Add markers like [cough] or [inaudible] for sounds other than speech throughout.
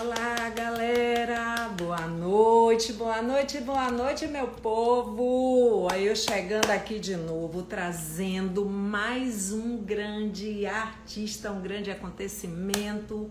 Olá, galera! Boa noite, boa noite, boa noite, meu povo! Aí eu chegando aqui de novo, trazendo mais um grande artista, um grande acontecimento,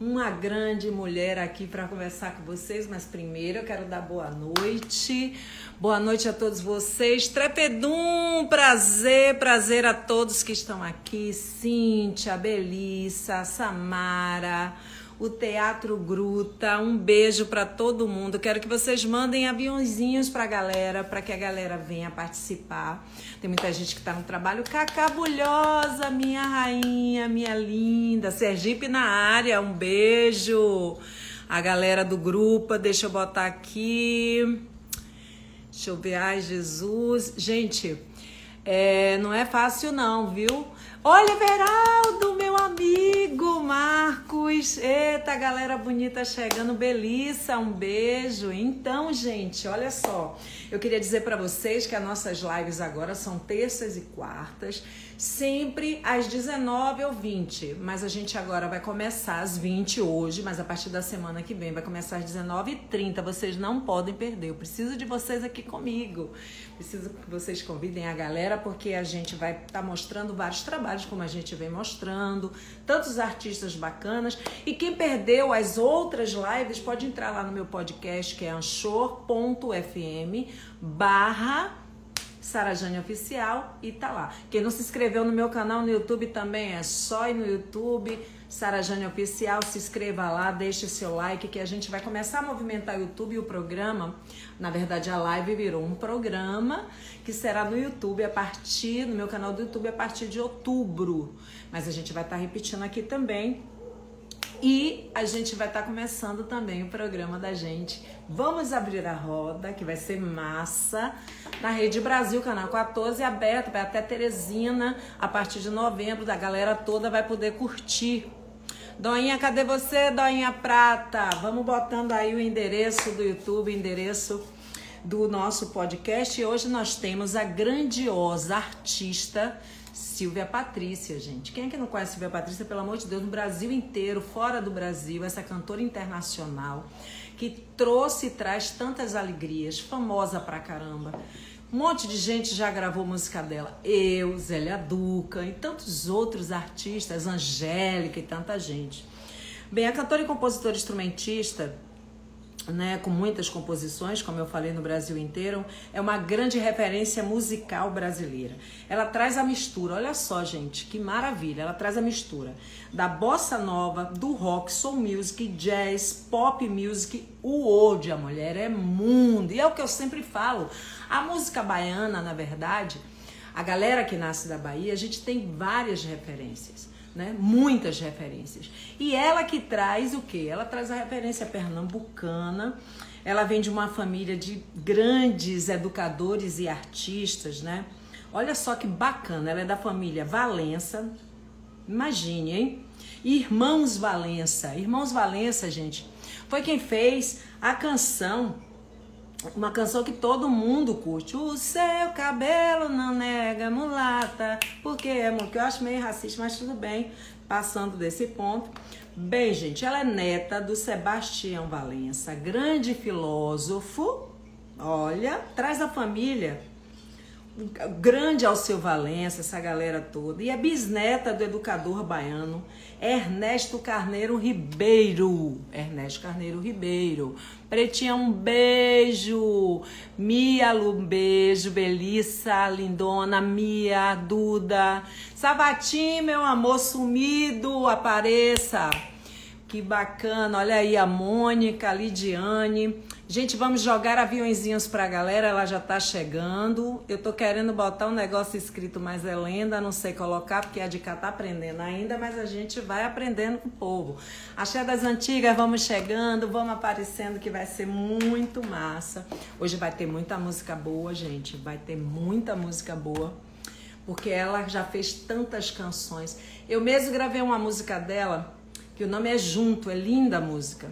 uma grande mulher aqui para conversar com vocês. Mas primeiro eu quero dar boa noite. Boa noite a todos vocês. Trepedum, prazer, prazer a todos que estão aqui. Cíntia, Belissa, Samara o Teatro Gruta. Um beijo para todo mundo. Quero que vocês mandem aviãozinhos para a galera, para que a galera venha participar. Tem muita gente que está no trabalho. Cacabulhosa, minha rainha, minha linda. Sergipe na área, um beijo. A galera do grupo, deixa eu botar aqui. Deixa eu ver. Ai, Jesus. Gente, é, não é fácil não, viu? Olha, Veraldo, amigo Marcos. Eita, galera bonita chegando. Belissa, um beijo. Então, gente, olha só. Eu queria dizer para vocês que as nossas lives agora são terças e quartas sempre às 19 ou 20, mas a gente agora vai começar às 20 hoje, mas a partir da semana que vem vai começar às 19h30. Vocês não podem perder. Eu preciso de vocês aqui comigo. Preciso que vocês convidem a galera, porque a gente vai estar tá mostrando vários trabalhos, como a gente vem mostrando, tantos artistas bacanas. E quem perdeu as outras lives pode entrar lá no meu podcast, que é anchor.fm barra Sarajane Oficial e tá lá. Quem não se inscreveu no meu canal no YouTube também é só ir no YouTube, Sarajane Oficial, se inscreva lá, deixe seu like que a gente vai começar a movimentar o YouTube e o programa. Na verdade, a live virou um programa que será no YouTube a partir, no meu canal do YouTube a partir de outubro. Mas a gente vai estar tá repetindo aqui também e a gente vai estar tá começando também o programa da gente. Vamos abrir a roda, que vai ser massa. Na Rede Brasil, canal 14, aberto, vai até Teresina. A partir de novembro, da galera toda vai poder curtir. Doinha, cadê você, Doinha Prata? Vamos botando aí o endereço do YouTube, endereço do nosso podcast. E hoje nós temos a grandiosa artista Silvia Patrícia, gente. Quem é que não conhece Silvia Patrícia, pelo amor de Deus, no Brasil inteiro, fora do Brasil, essa cantora internacional que trouxe e traz tantas alegrias, famosa pra caramba. Um monte de gente já gravou música dela. Eu, Zélia Duca e tantos outros artistas, Angélica e tanta gente. Bem, a cantora e compositora instrumentista né, com muitas composições, como eu falei no Brasil inteiro, é uma grande referência musical brasileira. Ela traz a mistura, olha só, gente, que maravilha. Ela traz a mistura da bossa nova, do rock, soul music, jazz, pop music, o old, a mulher é mundo. E é o que eu sempre falo. A música baiana, na verdade, a galera que nasce da Bahia, a gente tem várias referências né? Muitas referências. E ela que traz o quê? Ela traz a referência pernambucana. Ela vem de uma família de grandes educadores e artistas, né? Olha só que bacana, ela é da família Valença. Imagine, hein? Irmãos Valença. Irmãos Valença, gente, foi quem fez a canção uma canção que todo mundo curte. O seu cabelo não nega mulata, porque é que eu acho meio racista, mas tudo bem, passando desse ponto. Bem, gente, ela é neta do Sebastião Valença, grande filósofo. Olha, traz a família grande Alceu Valença, essa galera toda, e é bisneta do educador baiano Ernesto Carneiro Ribeiro. Ernesto Carneiro Ribeiro. Pretinha, um beijo. Mia, um beijo. Belissa, lindona. Mia, Duda. Savatim, meu amor sumido, apareça. Que bacana. Olha aí a Mônica, a Lidiane. Gente, vamos jogar aviãozinhos pra galera, ela já tá chegando. Eu tô querendo botar um negócio escrito, mas é lenda, não sei colocar, porque a de cá tá aprendendo ainda, mas a gente vai aprendendo com o povo. Axé das antigas, vamos chegando, vamos aparecendo, que vai ser muito massa. Hoje vai ter muita música boa, gente, vai ter muita música boa, porque ela já fez tantas canções. Eu mesmo gravei uma música dela, que o nome é Junto, é linda a música,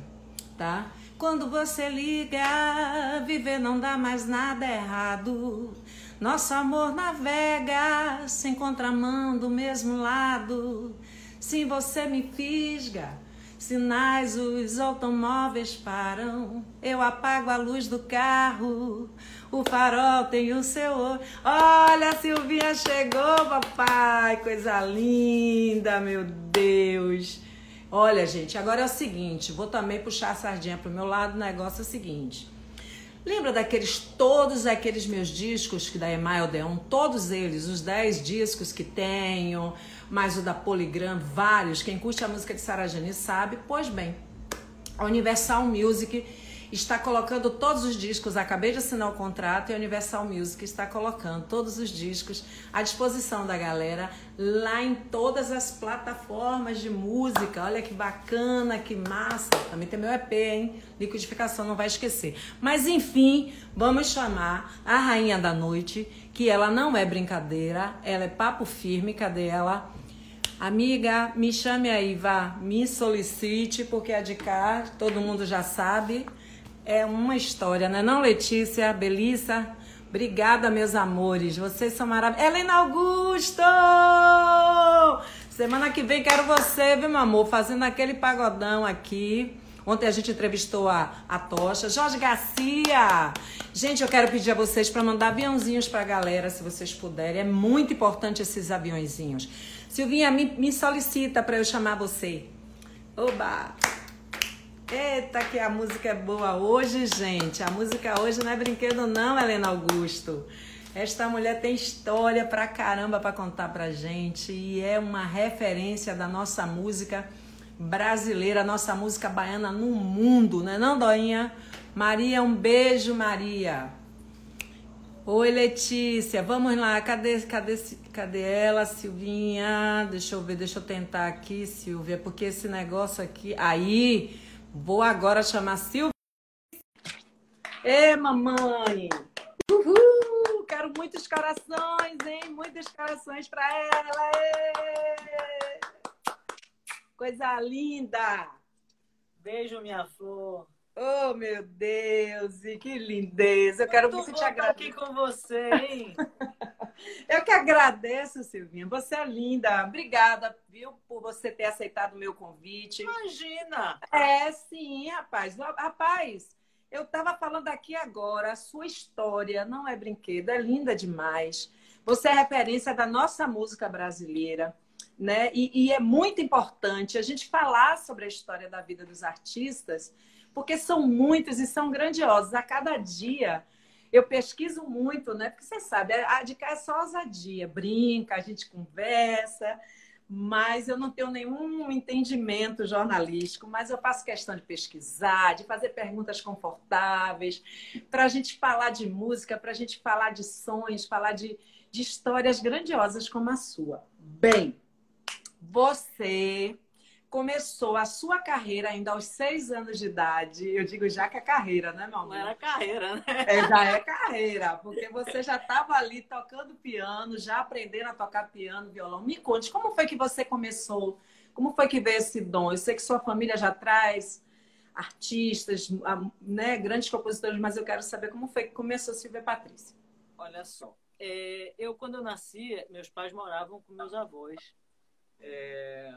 tá? Quando você liga, viver não dá mais nada errado. Nosso amor navega sem contramão do mesmo lado. Sim, você me fisga. Sinais os automóveis param, eu apago a luz do carro, o farol tem o seu olho. Olha, a Silvinha chegou, papai, coisa linda, meu Deus. Olha, gente, agora é o seguinte, vou também puxar a sardinha pro meu lado, o negócio é o seguinte. Lembra daqueles, todos aqueles meus discos que da Email Deon, todos eles, os 10 discos que tenho, mais o da Polygram, vários. Quem curte a música de Sarajani sabe. Pois bem, a Universal Music está colocando todos os discos. Acabei de assinar o contrato e a Universal Music está colocando todos os discos à disposição da galera lá em todas as plataformas de música. Olha que bacana, que massa. Também tem meu EP, hein? Liquidificação, não vai esquecer. Mas enfim, vamos chamar a Rainha da Noite, que ela não é brincadeira, ela é papo firme. Cadê ela? Amiga, me chame aí, vá, me solicite, porque a de cá todo mundo já sabe é uma história, né? Não, Letícia, Belissa? Obrigada, meus amores. Vocês são maravilhosos. Helena Augusto! Semana que vem quero você, viu, meu amor? Fazendo aquele pagodão aqui. Ontem a gente entrevistou a, a Tocha. Jorge Garcia! Gente, eu quero pedir a vocês para mandar aviãozinhos para a galera, se vocês puderem. É muito importante esses aviãozinhos. Silvinha, me, me solicita para eu chamar você. Oba! Eita, que a música é boa hoje, gente. A música hoje não é brinquedo, não, Helena Augusto. Esta mulher tem história pra caramba pra contar pra gente e é uma referência da nossa música brasileira, nossa música baiana no mundo, né, não, Doinha? Maria, um beijo, Maria. Oi, Letícia, vamos lá. Cadê, cadê, cadê ela, Silvinha? Deixa eu ver, deixa eu tentar aqui, Silvia, porque esse negócio aqui. Aí, Vou agora chamar Silvia. Ê, mamãe! Uhul! Quero muitos corações, hein? Muitos corações para ela! Ê! Coisa linda! Beijo, minha flor. Oh, meu Deus, e que lindeza. Eu quero muito, muito te agradecer. aqui com você, hein? [laughs] Eu que agradeço, Silvinha. Você é linda. Obrigada, viu, por você ter aceitado o meu convite. Imagina! É, sim, rapaz. Rapaz, eu estava falando aqui agora, a sua história não é brinquedo, é linda demais. Você é referência da nossa música brasileira. Né? E, e é muito importante a gente falar sobre a história da vida dos artistas, porque são muitos e são grandiosos. A cada dia eu pesquiso muito, né? Porque você sabe, a de cá é só ousadia, brinca, a gente conversa, mas eu não tenho nenhum entendimento jornalístico, mas eu faço questão de pesquisar, de fazer perguntas confortáveis, para a gente falar de música, para a gente falar de sonhos, falar de, de histórias grandiosas como a sua. Bem, você começou a sua carreira ainda aos seis anos de idade. Eu digo já que é carreira, né, meu amor? Não era carreira, né? É, já é carreira, porque você já estava ali tocando piano, já aprendendo a tocar piano, violão. Me conte, como foi que você começou? Como foi que veio esse dom? Eu sei que sua família já traz artistas, né, grandes compositores, mas eu quero saber como foi que começou Silvia Patrícia. Olha só, é, eu quando eu nasci, meus pais moravam com meus avós. É,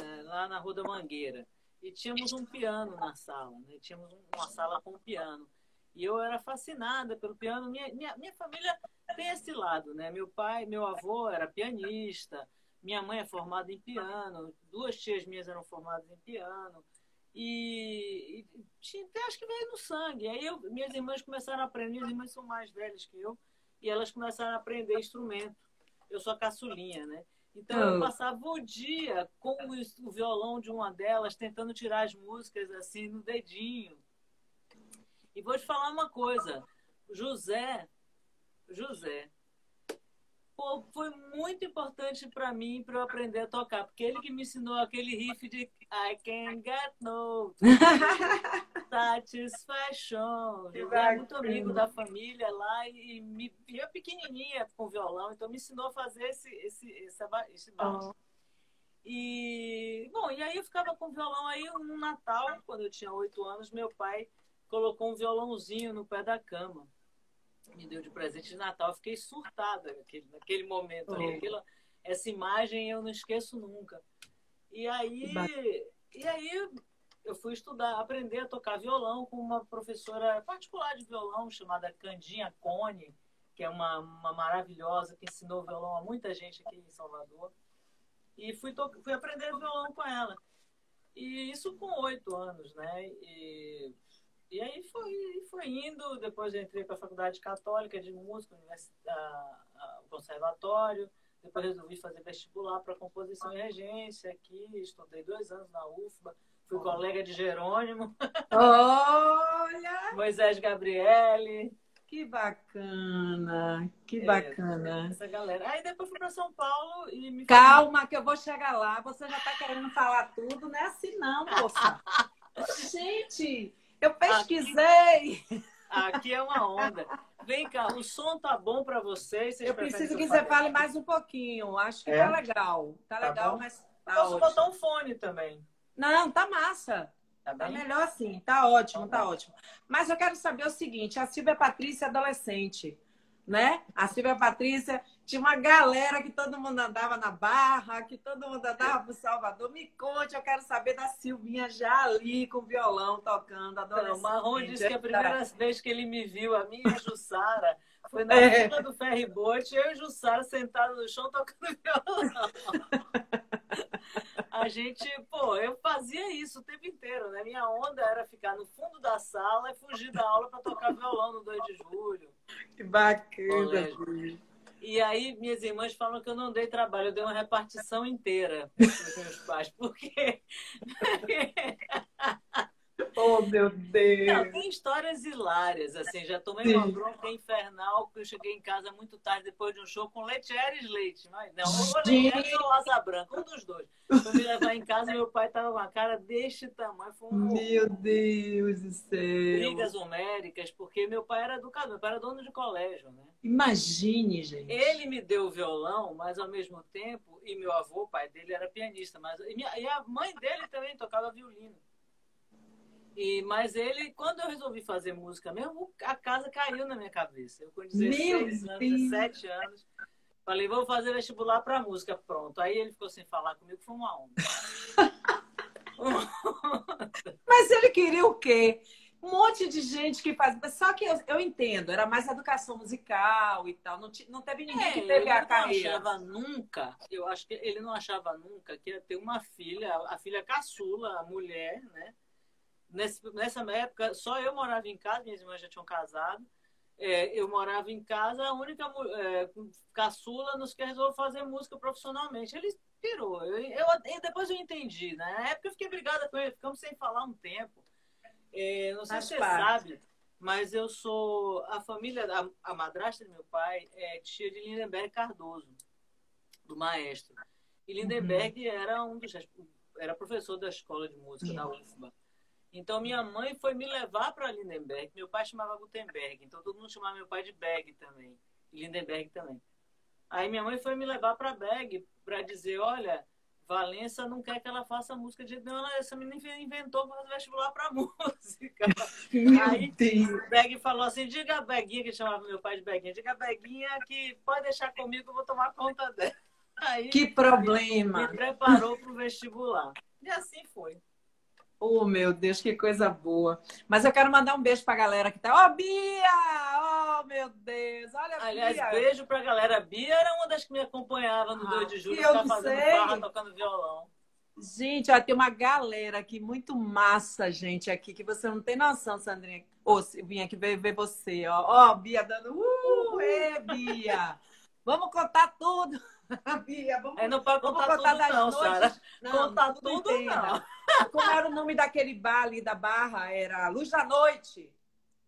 né, lá na Rua da Mangueira. E tínhamos um piano na sala, né? tínhamos uma sala com piano. E eu era fascinada pelo piano. Minha, minha, minha família tem esse lado, né? Meu pai, meu avô era pianista, minha mãe é formada em piano, duas tias minhas eram formadas em piano. E, e tinha, acho que veio no sangue. Aí eu, minhas irmãs começaram a aprender, minhas irmãs são mais velhas que eu, e elas começaram a aprender instrumento. Eu sou a caçulinha, né? Então eu passava o dia com o violão de uma delas, tentando tirar as músicas assim no dedinho. E vou te falar uma coisa, José, José, foi muito importante para mim para eu aprender a tocar, porque ele que me ensinou aquele riff de I can get no [laughs] satisfaction. Ele é muito amigo da família lá e me via pequenininha com violão, então me ensinou a fazer esse esse esse, esse baixo. E bom, e aí eu ficava com violão aí no Natal, quando eu tinha oito anos, meu pai colocou um violãozinho no pé da cama me deu de presente de Natal. Eu fiquei surtada naquele, naquele momento ali. Aquilo, essa imagem eu não esqueço nunca. E aí e aí eu fui estudar, aprender a tocar violão com uma professora particular de violão chamada Candinha Cone, que é uma, uma maravilhosa que ensinou violão a muita gente aqui em Salvador. E fui, fui aprender violão com ela. E isso com oito anos, né? E, e aí foi, foi indo. Depois entrei para a Faculdade Católica de Música, o Conservatório. Depois resolvi fazer vestibular para composição e regência aqui. Estudei dois anos na UFBA. Fui colega de Jerônimo. [laughs] Olha! Moisés Gabriele. Que bacana, que é, bacana. Essa galera. Aí depois fui para São Paulo e me. Calma, que eu vou chegar lá. Você já está querendo falar tudo, não é assim, não, moça. [laughs] Gente, eu pesquisei. Aqui, aqui, é uma onda. Vem cá, o som tá bom para vocês? vocês eu preciso que, você fale mais um pouquinho. Acho que é? tá legal. Tá, tá legal, bom? mas. Tá Posso ótimo. botar um fone também. Não, tá massa. Tá, tá melhor assim, tá ótimo, tá, tá ótimo. Mas eu quero saber o seguinte: a Silvia Patrícia é adolescente, né? A Silvia Patrícia tinha uma galera que todo mundo andava na barra, que todo mundo andava pro Salvador. Me conte, eu quero saber da Silvinha já ali com violão tocando. Não, o Marrom disse que a primeira vez que ele me viu, a minha Jussara, [laughs] foi na é. do ferryboat, eu e Jussara sentados no chão tocando [laughs] violão. a gente, pô, eu fazia isso o tempo inteiro, né? Minha onda era ficar no fundo da sala e fugir da aula para tocar violão no 2 de julho. Que bacana. E aí minhas irmãs falam que eu não dei trabalho, eu dei uma repartição inteira para os meus pais, porque [laughs] Oh, meu Deus! Não, tem histórias hilárias, assim. Já tomei Sim. uma bronca infernal, porque eu cheguei em casa muito tarde, depois de um show, com Letieres Leite. Mas não, ou Letieres ou Asa Branca, um dos dois. Quando me levar em casa, meu pai tava com uma cara deste tamanho. Foi um meu Deus do céu! Brigas homéricas, porque meu pai era educador, meu pai era dono de colégio, né? Imagine, gente. Ele me deu o violão, mas ao mesmo tempo, e meu avô, o pai dele, era pianista, mas e, minha, e a mãe dele também tocava violino. E, mas ele, quando eu resolvi fazer música mesmo, a casa caiu na minha cabeça. Eu com 16 anos, 17 anos, falei, vou fazer vestibular para música, pronto. Aí ele ficou sem falar comigo, foi [laughs] uma onda. mas ele queria o quê? Um monte de gente que faz. Só que eu, eu entendo, era mais educação musical e tal. Não, não teve ninguém é, que teve a carreira. Ele não achava nunca, eu acho que ele não achava nunca que ia ter uma filha, a filha caçula, a mulher, né? Nessa época, só eu morava em casa, minhas irmãs já tinham casado. É, eu morava em casa, a única é, caçula nos que resolveu fazer música profissionalmente. Ele pirou. Eu, eu, depois eu entendi. Né? Na época eu fiquei brigada com ele, ficamos sem falar um tempo. É, não sei se você sabe, mas eu sou. A família, a, a madrasta do meu pai é tia de Lindenberg Cardoso, do maestro. E Lindenberg uhum. era um dos. Era professor da escola de música uhum. da UFBA. Então, minha mãe foi me levar para Lindenberg. Meu pai chamava Gutenberg, então todo mundo chamava meu pai de Berg também. Lindenberg também. Aí minha mãe foi me levar para Berg para dizer: olha, Valença não quer que ela faça música de não, ela, essa menina inventou fazer vestibular para [laughs] música. Aí Deus. Berg falou assim: diga a Beguinha, que chamava meu pai de Beguinha, diga a Beguinha que pode deixar comigo, eu vou tomar conta dela. Aí, que problema! Me preparou para o vestibular. E assim foi. Oh, meu Deus, que coisa boa. Mas eu quero mandar um beijo pra galera que tá. Ó, oh, Bia! Oh, meu Deus! Olha, Aliás, Bia. beijo pra galera. Bia era uma das que me acompanhava no ah, 2 de julho, tá fazendo farra, tocando violão. Gente, ó, tem uma galera aqui muito massa, gente, aqui, que você não tem noção, Sandrinha. Ô, oh, vim aqui ver, ver você, ó. Ó, oh, Bia dando. Uh, é, Bia! [laughs] Vamos contar tudo. Bia, vamos, é, não pode contar, contar tudo, não, noites. Não, contar tudo, tudo não. [laughs] Como era o nome daquele bar ali da Barra? Era Luz da Noite.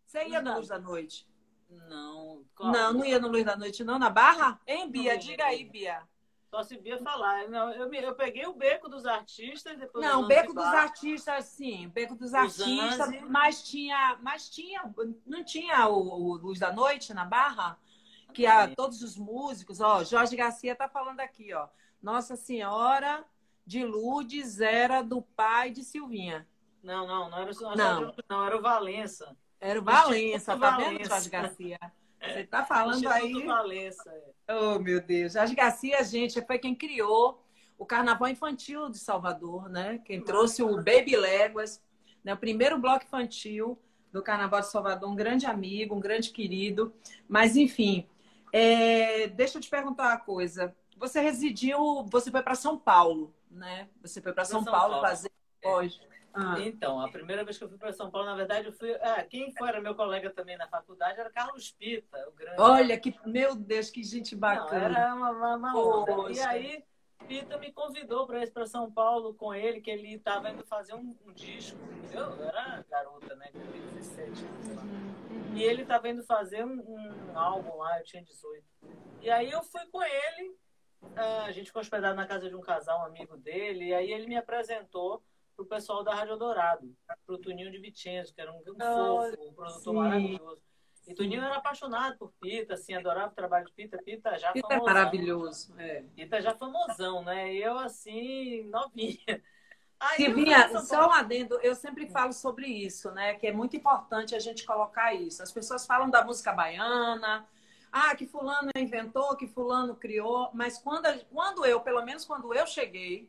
Você ia no Luz da Noite? Não. Qual? Não, não ia no Luz da Noite, não, na Barra? Hein, Bia? Não, Diga aí, Bia. Só se Bia falar. Não, eu, eu peguei o beco dos artistas, depois. Não, o beco dos artistas, sim, beco dos artistas, mas tinha, mas tinha, não tinha o, o Luz da Noite na Barra? Que a, todos os músicos, ó, Jorge Garcia tá falando aqui, ó. Nossa Senhora de Lourdes era do pai de Silvinha. Não, não, não era, não. não era o Valença. Era o Valença, tá Valença. vendo, Jorge Garcia? Você tá [laughs] falando aí. Valença. É. Oh, meu Deus. Jorge Garcia, gente, foi quem criou o Carnaval Infantil de Salvador, né? Quem trouxe o Baby Léguas, né? o primeiro bloco infantil do Carnaval de Salvador, um grande amigo, um grande querido. Mas, enfim, é... deixa eu te perguntar uma coisa. Você residiu, você foi para São Paulo, né? Você foi para São, São, Paulo, Paulo. fazer pós. Ah. Então, a primeira vez que eu fui para São Paulo, na verdade, eu fui. Ah, quem foi meu colega também na faculdade era Carlos Pita, o grande. Olha, que, meu Deus, que gente bacana. Não, era uma, uma, uma. E aí, Pita me convidou para ir para São Paulo com ele, que ele estava indo fazer um, um, disco. Eu era garota, né? Tinha 17 anos. E ele estava indo fazer um, um, álbum lá, eu tinha 18. E aí eu fui com ele, ah, a gente ficou hospedado na casa de um casal, um amigo dele, e aí ele me apresentou pro pessoal da Rádio Dourado, pro Tuninho de Vicenzo, que era um, um fofo, um produtor sim. maravilhoso. E Tuninho era apaixonado por Pita, assim, adorava o trabalho de Pita. Pita já Pita é famosão. é maravilhoso. É. Pita já famosão, né? Eu, assim, novinha. Aí que vinha, só um adendo, eu sempre falo sobre isso, né? Que é muito importante a gente colocar isso. As pessoas falam da música baiana, ah, que fulano inventou, que fulano criou, mas quando, quando eu, pelo menos quando eu cheguei,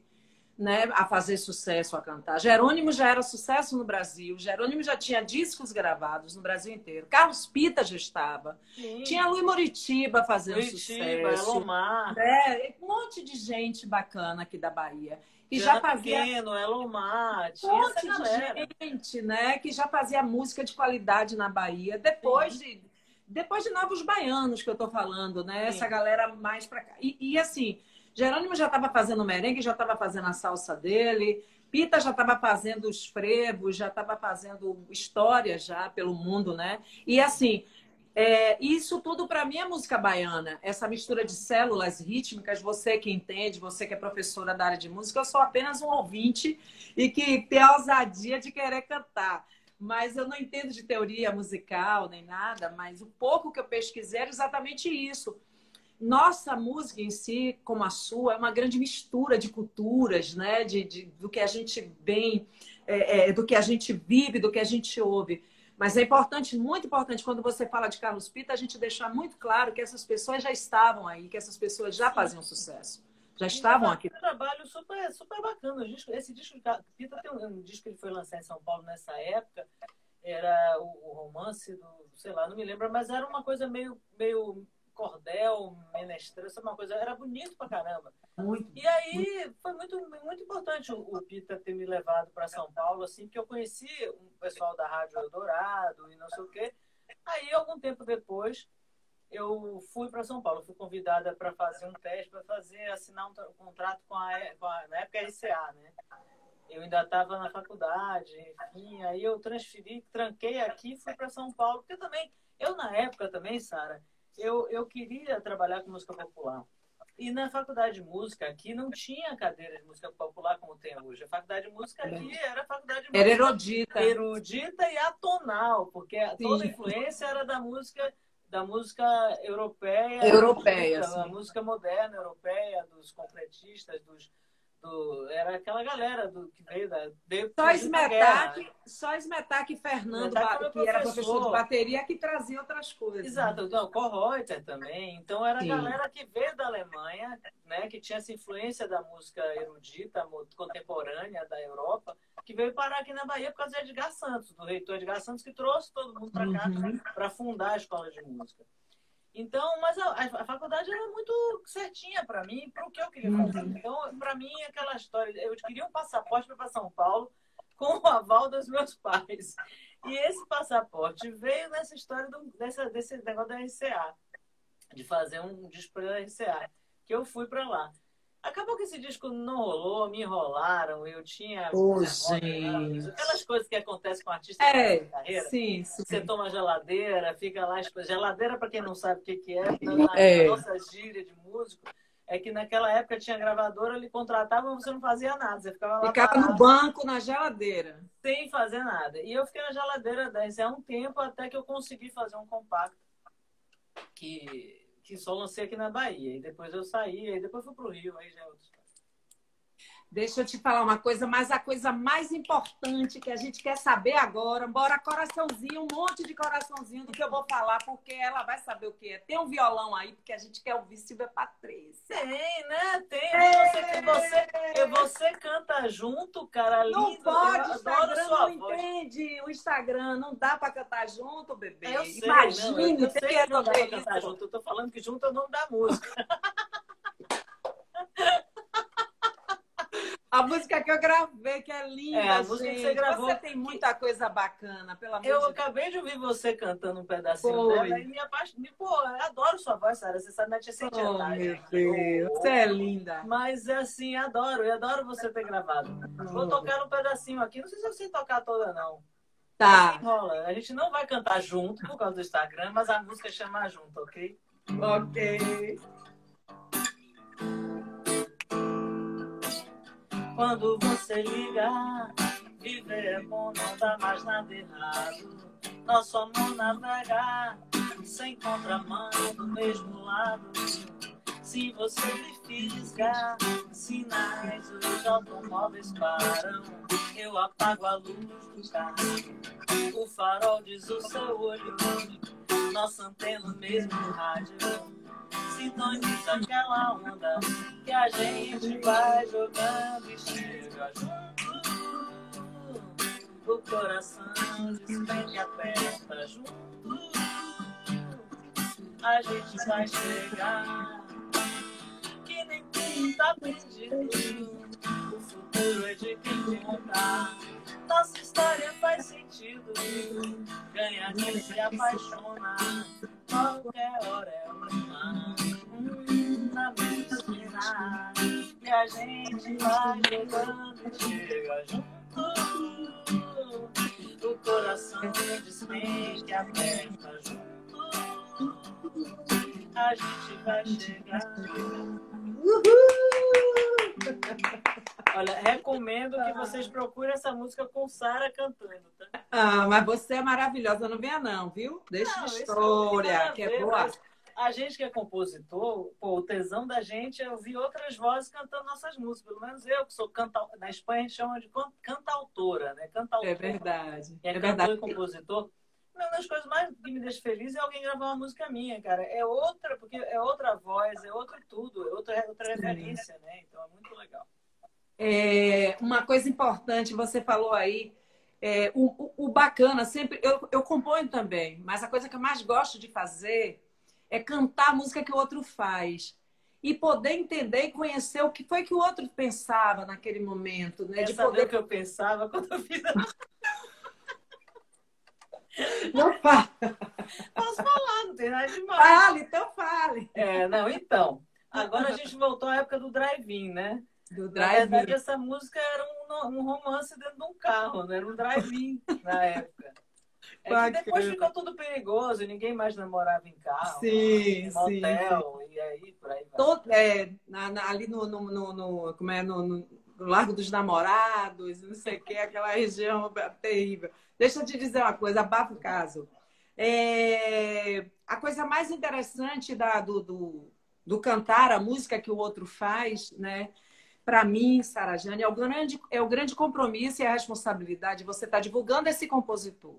né, a fazer sucesso, a cantar. Jerônimo já era sucesso no Brasil, Jerônimo já tinha discos gravados no Brasil inteiro. Carlos Pita já estava. Sim. Tinha Luiz Moritiba fazendo Moritiba, sucesso. Elomar. Né? Um monte de gente bacana aqui da Bahia. Que já fazia. Pequeno, Elomar, tinha um de gente, né? Que já fazia música de qualidade na Bahia. Depois Sim. de. Depois de Novos Baianos, que eu tô falando, né? Sim. Essa galera mais pra cá. E, e assim, Jerônimo já estava fazendo merengue, já estava fazendo a salsa dele. Pita já estava fazendo os frevos, já estava fazendo história já pelo mundo, né? E assim, é, isso tudo para mim é música baiana. Essa mistura de células rítmicas, você que entende, você que é professora da área de música, eu sou apenas um ouvinte e que tem a ousadia de querer cantar. Mas eu não entendo de teoria musical nem nada, mas o pouco que eu pesquisei era exatamente isso nossa música em si, como a sua, é uma grande mistura de culturas, né? De, de do que a gente vem, é, é, do que a gente vive, do que a gente ouve. Mas é importante, muito importante, quando você fala de Carlos Pita, a gente deixar muito claro que essas pessoas já estavam aí, que essas pessoas já faziam sucesso. Já estavam aqui. Um trabalho super, super bacana. Esse disco, Pita tem um, um disco que ele foi lançar em São Paulo nessa época, era o, o romance do, sei lá, não me lembro, mas era uma coisa meio, meio cordel, menestrel, uma coisa. Era bonito pra caramba. Muito. E aí foi muito, muito importante o, o Pita ter me levado para São Paulo, assim, porque eu conheci um pessoal da Rádio Eldorado e não sei o quê. Aí, algum tempo depois, eu fui para São Paulo, fui convidada para fazer um teste, para fazer, assinar um, contrato com a, com a, na época, RCA, né? Eu ainda estava na faculdade, enfim, aí eu transferi, tranquei aqui e fui para São Paulo, porque também, eu na época também, Sara, eu, eu queria trabalhar com música popular. E na faculdade de música aqui não tinha cadeira de música popular como tem hoje. A faculdade de música aqui era a faculdade de música era erudita. erudita e atonal, porque Sim. toda a influência era da música da música europeia, europeia, da música moderna europeia, dos completistas, dos do, era aquela galera do, que veio da. Veio só Smetak, só Smetak e Fernando, Smetak que era professor de bateria, que trazia outras coisas. Exato, né? então, Korreuter também. Então era Sim. a galera que veio da Alemanha, né, que tinha essa influência da música erudita, contemporânea da Europa, que veio parar aqui na Bahia por causa de Edgar Santos, do reitor Edgar Santos, que trouxe todo mundo para cá uhum. para fundar a escola de música. Então, mas a, a faculdade era muito certinha para mim, para o que eu queria fazer. Uhum. Então, para mim, aquela história, eu queria um passaporte para São Paulo com o aval dos meus [laughs] pais. E esse passaporte veio nessa história do, dessa, desse negócio da RCA, de fazer um disco para RCA, que eu fui para lá. Acabou que esse disco não rolou, me enrolaram, eu tinha. Oh, gente. Aquelas coisas que acontecem com artista é, na carreira. Sim, sim. Você toma geladeira, fica lá. Geladeira, para quem não sabe o que, é, na, é. nossa gíria de músico, é que naquela época tinha gravadora, ele contratava, você não fazia nada. Você ficava lá. Ficava parado, no banco, na geladeira. Sem fazer nada. E eu fiquei na geladeira há um tempo até que eu consegui fazer um compacto que que só lancei aqui na Bahia. E depois eu saí, e depois fui pro Rio, aí já é outro Deixa eu te falar uma coisa, mas a coisa mais importante que a gente quer saber agora, bora coraçãozinho, um monte de coraçãozinho do que eu vou falar, porque ela vai saber o que é. Tem um violão aí, porque a gente quer ouvir Silvia Patrícia. Tem, né? Tem. Você, você, você canta junto, cara. Não lindo. pode, o Instagram não entende. O Instagram não dá pra cantar junto, bebê. Eu sei, Imagine, não, eu, eu sei que não dá pra cantar junto. Eu tô falando que junto é o nome da música. [laughs] A música que eu gravei, que é linda, é, a música gente. que você gravou. Você tem muita coisa bacana, pelo amor Eu acabei de ouvir você cantando um pedacinho Foi. dela e me apaixonei. Pô, eu adoro sua voz, Sara. Você sabe, não tinha sentido Oh, meu Deus, você é linda. Mas, assim, adoro. Eu adoro você ter gravado. Vou tocar um pedacinho aqui. Não sei se eu sei tocar toda, não. Tá. Assim rola. A gente não vai cantar junto por causa do Instagram, mas a música chama junto, ok? Ok. Quando você ligar, viver é bom, não dá mais nada errado. Nosso amor navegar sem contramão do mesmo lado. Se você me fisgar, sinais os automóveis param. Eu apago a luz do carro. O farol diz o seu olho. Nossa antena mesmo rádio sintoniza aquela onda que a gente vai jogando e chega junto. O coração despenca aperta junto. A gente vai chegar que nem quem tá perdido. É de quem contar. Nossa história faz sentido. Ganha quem se apaixona. Qualquer hora é uma. Na mesma E a gente vai jogando e chega junto. O coração desmente aperta junto. A gente vai chegar. Uhul! [laughs] Olha, recomendo que vocês procurem essa música com Sara cantando, tá? Ah, mas você é maravilhosa, não venha não, viu? Deixa de história, que é boa. A gente que é compositor, pô, o tesão da gente é ouvir outras vozes cantando nossas músicas. Pelo menos eu, que sou canta... Na Espanha a gente chama de cantautora, né? Cantautora. É verdade. É, é verdade. e compositor. Uma das coisas mais que me deixa feliz é alguém gravar uma música minha, cara. É outra, porque é outra voz, é outro tudo, é outra, outra referência, né? Então é muito legal. É, uma coisa importante, você falou aí, é, o, o, bacana, sempre, eu, eu componho também, mas a coisa que eu mais gosto de fazer é cantar a música que o outro faz. E poder entender e conhecer o que foi que o outro pensava naquele momento, né? de poder o que eu pensava quando eu fiz. [laughs] Não fala. Posso falar, não tem nada demais. Fale, então fale. É, não, então. Agora a gente voltou à época do drive-in, né? Do drive Na verdade, essa música era um, um romance dentro de um carro, né? Era um drive-in [laughs] na época. É depois ficou tudo perigoso, ninguém mais namorava em carro, sim, em motel, sim. e aí por aí vai. Todo, é, na, na, ali no, no, no, no, como é, no, no, Largo dos Namorados, não sei o que, aquela região terrível. Deixa eu te dizer uma coisa, abafa o caso. É, a coisa mais interessante da, do, do, do cantar, a música que o outro faz, né? Para mim, Sara Jane, é o grande, é o grande compromisso e a responsabilidade de você estar tá divulgando esse compositor.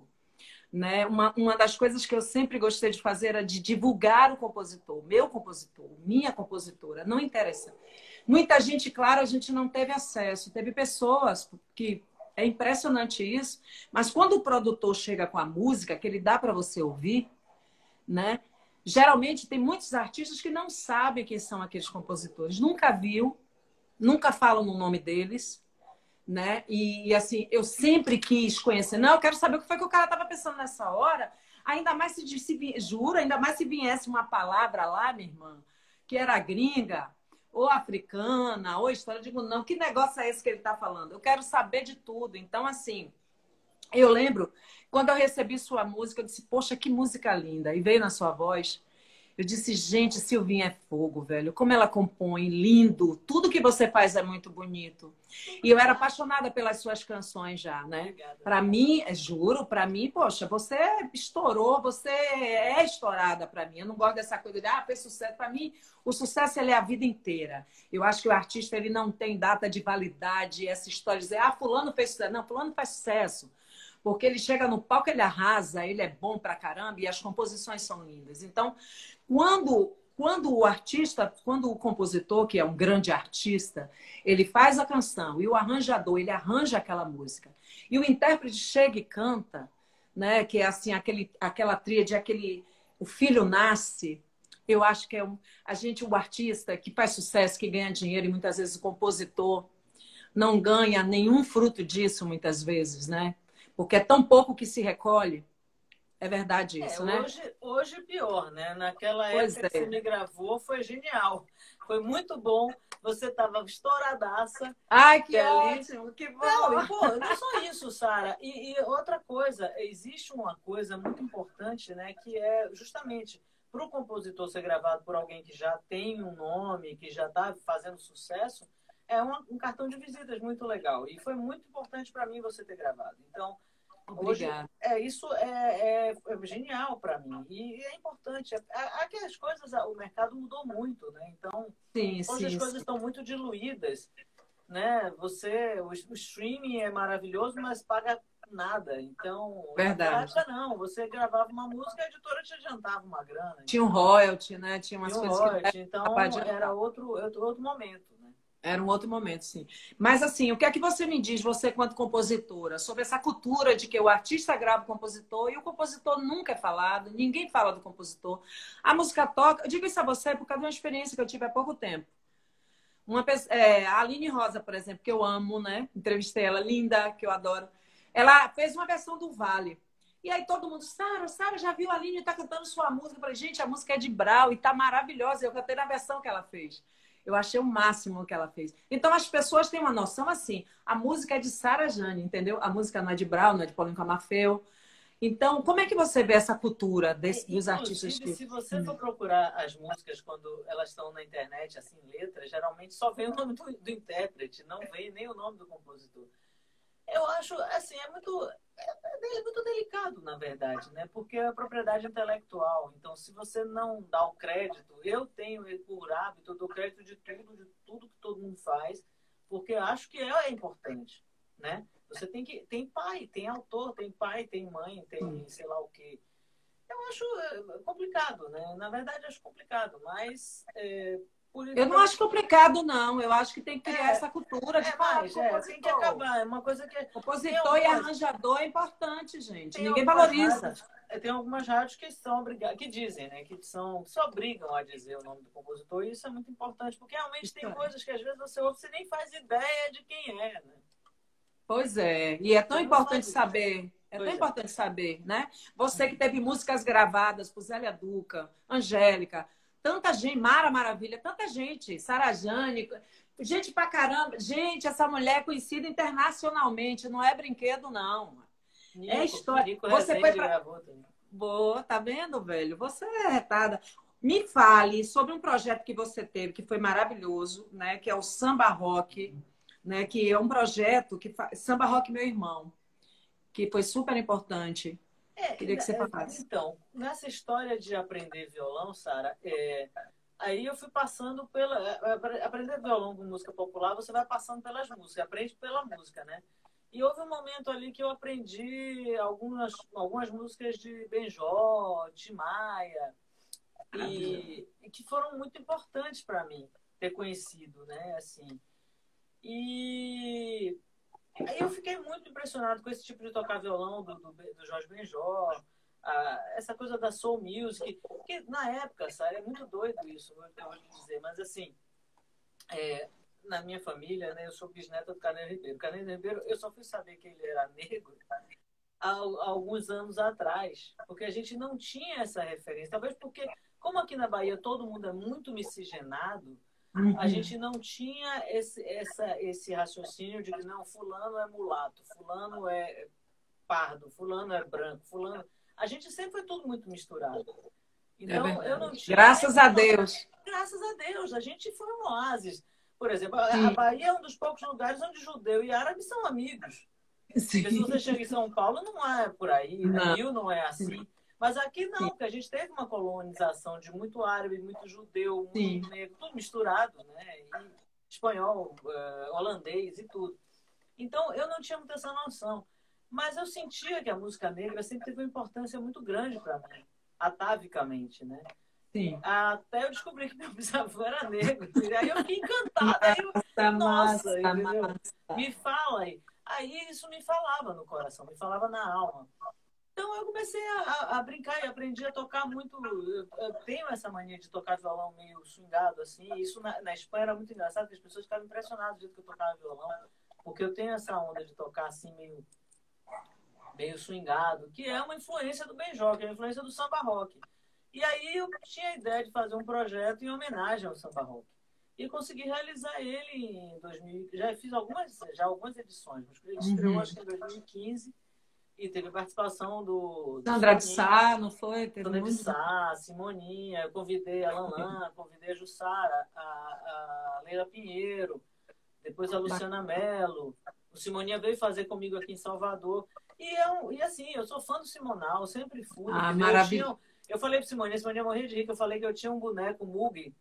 Né? Uma, uma das coisas que eu sempre gostei de fazer era de divulgar o compositor, meu compositor, minha compositora, não interessa. Muita gente, claro, a gente não teve acesso, teve pessoas que é impressionante isso, mas quando o produtor chega com a música que ele dá para você ouvir, né? Geralmente tem muitos artistas que não sabem quem são aqueles compositores, nunca viu, nunca falam no nome deles, né? E assim, eu sempre quis conhecer. Não, eu quero saber o que foi que o cara estava pensando nessa hora. Ainda mais se, se jura, ainda mais se viesse uma palavra lá, minha irmã, que era gringa, ou africana, ou história. Eu digo, não, que negócio é esse que ele está falando? Eu quero saber de tudo. Então, assim, eu lembro, quando eu recebi sua música, eu disse, poxa, que música linda. E veio na sua voz. Eu disse, gente, Silvinha é fogo, velho. Como ela compõe, lindo. Tudo que você faz é muito bonito. E eu era apaixonada pelas suas canções já, né? Para mim, é, juro, para mim, poxa, você estourou, você é estourada para mim. Eu não gosto dessa coisa de, ah, fez sucesso. Para mim, o sucesso ele é a vida inteira. Eu acho que o artista ele não tem data de validade, essa história de dizer, ah, fulano fez sucesso. Não, fulano faz sucesso porque ele chega no palco, ele arrasa, ele é bom pra caramba e as composições são lindas. Então, quando quando o artista, quando o compositor, que é um grande artista, ele faz a canção e o arranjador, ele arranja aquela música, e o intérprete chega e canta, né, que é assim, aquele, aquela tríade, aquele o filho nasce, eu acho que é um, a gente, o artista que faz sucesso, que ganha dinheiro, e muitas vezes o compositor não ganha nenhum fruto disso, muitas vezes, né? Porque é tão pouco que se recolhe. É verdade isso, é, né? Hoje, hoje é pior, né? Naquela pois época é. que você me gravou foi genial. Foi muito bom. Você estava estouradaça. Ai, que ótimo, que bom. Não, e, pô, não é só isso, Sara. E, e, outra coisa, existe uma coisa muito importante, né? Que é justamente para o compositor ser gravado por alguém que já tem um nome, que já está fazendo sucesso, é um, um cartão de visitas muito legal. E foi muito importante para mim você ter gravado. Então, Obrigada. Hoje, é, isso é, é, é genial para mim. E é importante. Aqui as coisas, o mercado mudou muito, né? Então, sim, hoje sim, as coisas sim. estão muito diluídas. Né? Você, o, o streaming é maravilhoso, mas paga nada. Então, verdade. Não, você gravava uma música, a editora te adiantava uma grana. Tinha um royalty, né? Tinha umas Tinha um coisas royalty, que então era outro, outro, outro momento. Era um outro momento, sim. Mas assim, o que é que você me diz, você quanto compositora, sobre essa cultura de que o artista grava o compositor e o compositor nunca é falado, ninguém fala do compositor. A música toca. Eu digo isso a você por causa de uma experiência que eu tive há pouco tempo. Uma é, a Aline Rosa, por exemplo, que eu amo, né? Entrevistei ela, linda, que eu adoro. Ela fez uma versão do Vale. E aí todo mundo, Sara, Sara já viu a Aline tá cantando sua música? Eu falei, gente, a música é de Brau e tá maravilhosa. Eu cantei na versão que ela fez. Eu achei o máximo que ela fez. Então as pessoas têm uma noção assim: a música é de Sara Jane, entendeu? A música não é de Brown, não é de Paulinho Camafeu. Então, como é que você vê essa cultura desse, dos artistas que... se você for procurar as músicas quando elas estão na internet, assim, letras, geralmente só vem o nome do, do intérprete, não vem nem o nome do compositor. Eu acho, assim, é muito, é, é muito delicado, na verdade, né? Porque é propriedade intelectual. Então, se você não dá o crédito, eu tenho por hábito, eu dou crédito de tudo, de tudo que todo mundo faz, porque acho que é importante, né? Você tem que tem pai, tem autor, tem pai, tem mãe, tem sei lá o quê. Eu acho é, complicado, né? Na verdade, acho complicado, mas é, eu não acho complicado, não. Eu acho que tem que criar é, essa cultura de é, mais, é, tem que acabar. É uma coisa que. Compositor e arranjador é importante, gente. Ninguém valoriza. Rádios, é, tem algumas rádios que são obrigadas, que dizem, né? Que são, se obrigam a dizer o nome do compositor, e isso é muito importante, porque realmente tem coisas que às vezes você ouve, você nem faz ideia de quem é, né? Pois é. E é tão importante saber. É pois tão é. importante saber, né? Você que teve músicas gravadas por Zélia Duca, Angélica, Tanta gente, Mara Maravilha, tanta gente, Sara Jane, gente pra caramba. Gente, essa mulher é conhecida internacionalmente, não é brinquedo, não. Nico, é história. Nico Você foi pra... Boa, tá vendo, velho? Você é retada. Me fale sobre um projeto que você teve, que foi maravilhoso, né? Que é o Samba Rock, né? Que é um projeto que. Samba Rock Meu Irmão, que foi super importante. É, Queria que você é, falasse. Então, nessa história de aprender violão, Sara, é, aí eu fui passando pela. É, aprender violão com música popular, você vai passando pelas músicas, aprende pela música, né? E houve um momento ali que eu aprendi algumas, algumas músicas de Benjó, de Maia, e, e que foram muito importantes para mim ter conhecido, né? Assim. E eu fiquei muito impressionado com esse tipo de tocar violão do, do, do Jorge Benjó, essa coisa da soul music, porque na época, sabe, é muito doido isso, eu vou dizer, mas assim, é, na minha família, né, eu sou bisneta do Carneiro Ribeiro. Carneiro Ribeiro, eu só fui saber que ele era negro há, há alguns anos atrás, porque a gente não tinha essa referência. Talvez porque, como aqui na Bahia todo mundo é muito miscigenado, Uhum. A gente não tinha esse, essa, esse raciocínio de que não, fulano é mulato, fulano é pardo, fulano é branco, fulano. A gente sempre foi tudo muito misturado. Então, é eu não tinha. Graças a Deus. Graças a Deus. A gente foi um oásis. Por exemplo, a Bahia é um dos poucos lugares onde judeu e árabe são amigos. Sim. Porque se você chega em São Paulo, não é por aí. Né? Não. Rio não é assim. Mas aqui não, porque a gente teve uma colonização de muito árabe, muito judeu, muito Sim. negro, tudo misturado, né? E espanhol, uh, holandês e tudo. Então, eu não tinha muita essa noção. Mas eu sentia que a música negra sempre teve uma importância muito grande para mim, atavicamente, né? Sim. Até eu descobri que meu [laughs] bisavô era negro. E aí eu fiquei encantada. Aí eu, nossa, massa. me fala aí. Aí isso me falava no coração, me falava na alma. Então eu comecei a, a, brincar e aprendi a tocar muito. Eu, eu, tenho essa mania de tocar violão meio swingado, assim. Isso na, na Espanha era muito engraçado, porque as pessoas ficavam impressionadas do jeito que eu tocava violão. Porque eu tenho essa onda de tocar assim, meio, meio swingado, que é uma influência do Benjó, que é uma influência do samba rock. E aí eu tinha a ideia de fazer um projeto em homenagem ao samba rock. E consegui realizar ele em 2000. Já fiz algumas, já algumas edições, mas ele estreou uhum. acho que em 2015 e teve participação do. do Sandra de Sá, não foi? Teve Sandra de Sá, Simoninha, eu convidei a Lanlan, [laughs] convidei a Jussara, a, a Leila Pinheiro, depois a Luciana Mello. O Simoninha veio fazer comigo aqui em Salvador. E, eu, e assim, eu sou fã do Simonal, sempre fui. Ah, maravilhoso. Eu, eu falei pro Simoninha, Simoninha morria de que eu falei que eu tinha um boneco Mug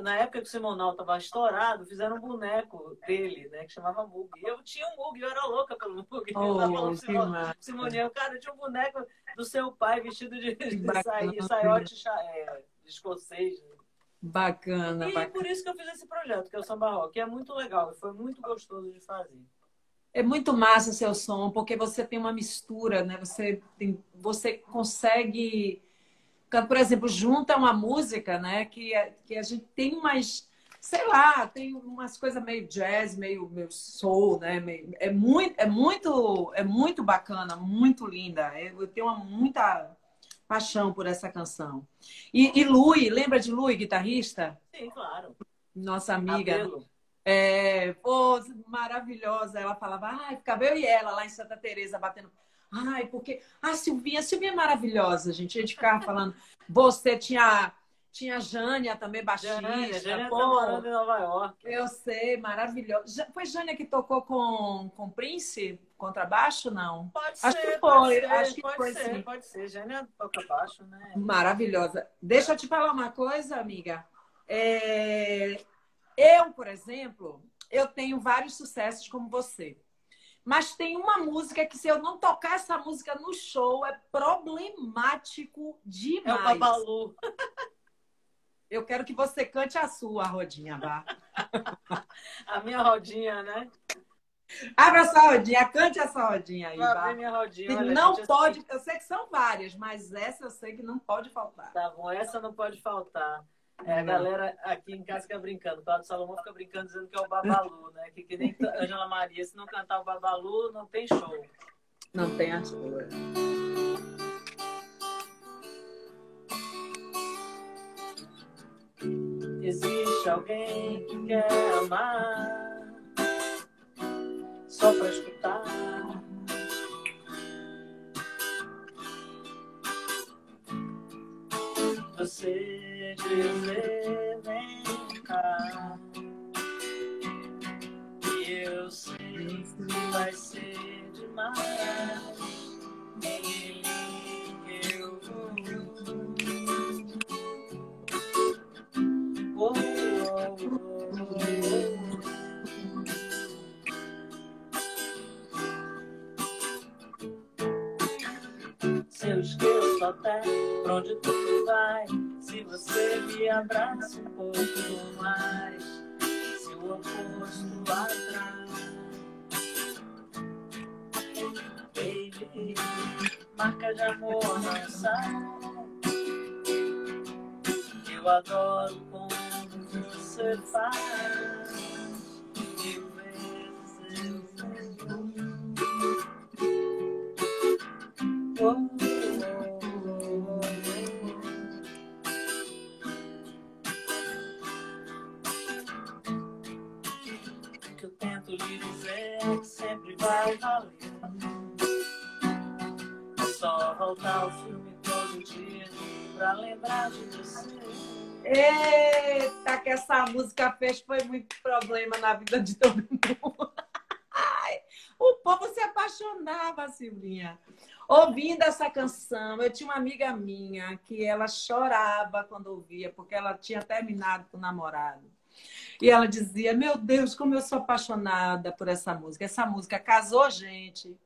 na época que o Simonal estava estourado, fizeram um boneco dele, né? Que chamava Mug. Eu tinha um Mug, eu era louca pelo Mug. Oh, eu falando Simone, cara, eu tinha um boneco do seu pai vestido de, de sair, saiote é, de escocês. Né? Bacana, e bacana. por isso que eu fiz esse projeto, que é o Samba Rock, que é muito legal e foi muito gostoso de fazer. É muito massa seu som, porque você tem uma mistura, né? Você, tem, você consegue por exemplo, junta uma música, né? Que, é, que a gente tem umas, sei lá, tem umas coisas meio jazz, meio, meio soul, né? Meio, é, muito, é, muito, é muito bacana, muito linda. Eu tenho uma, muita paixão por essa canção. E, e Lui, lembra de Lui, guitarrista? Sim, claro. Nossa amiga. É, pô, maravilhosa. Ela falava, ai, ficava eu e ela lá em Santa Teresa batendo Ai, porque. Ah, Silvinha, Silvinha é maravilhosa, gente. A gente ficava falando. Você tinha. Tinha Jânia também, baixista. Jânia, Jânia pô, tá morando em Nova York. Eu sei, maravilhosa. Foi Jânia que tocou com, com Prince? Contrabaixo, não? Pode acho ser, que foi, pode ser, acho que pode foi, ser, sim. pode ser. Jânia toca baixo, né? Maravilhosa. Deixa eu te falar uma coisa, amiga. É... Eu, por exemplo, eu tenho vários sucessos como você. Mas tem uma música que, se eu não tocar essa música no show, é problemático demais. É o Babalu. Eu quero que você cante a sua rodinha, vá. [laughs] a minha rodinha, né? Abra essa rodinha, cante essa rodinha aí. Vá. minha rodinha. Olha, não pode, eu sei que são várias, mas essa eu sei que não pode faltar. Tá bom, essa não pode faltar. É, a galera aqui em casa fica brincando. O Cláudio Salomão fica brincando dizendo que é o Babalu, né? Que, que nem Angela Maria, se não cantar o Babalu, não tem show. Não tem a show. Existe alguém que quer amar só pra escutar. Você dizer vem cá. E eu sei que vai ser demais. Até pra onde tu vai se você me abraça um pouco mais, se o oposto atrás. Baby, marca de amor não sai. Eu adoro como você faz. Mil vezes oh. Vai valer. É só voltar ao filme todo dia. pra lembrar de você. Eita, que essa música fez foi muito problema na vida de todo mundo. Ai, o povo se apaixonava, Silvinha. Ouvindo essa canção, eu tinha uma amiga minha que ela chorava quando ouvia, porque ela tinha terminado com o namorado. E ela dizia: Meu Deus, como eu sou apaixonada por essa música. Essa música casou gente.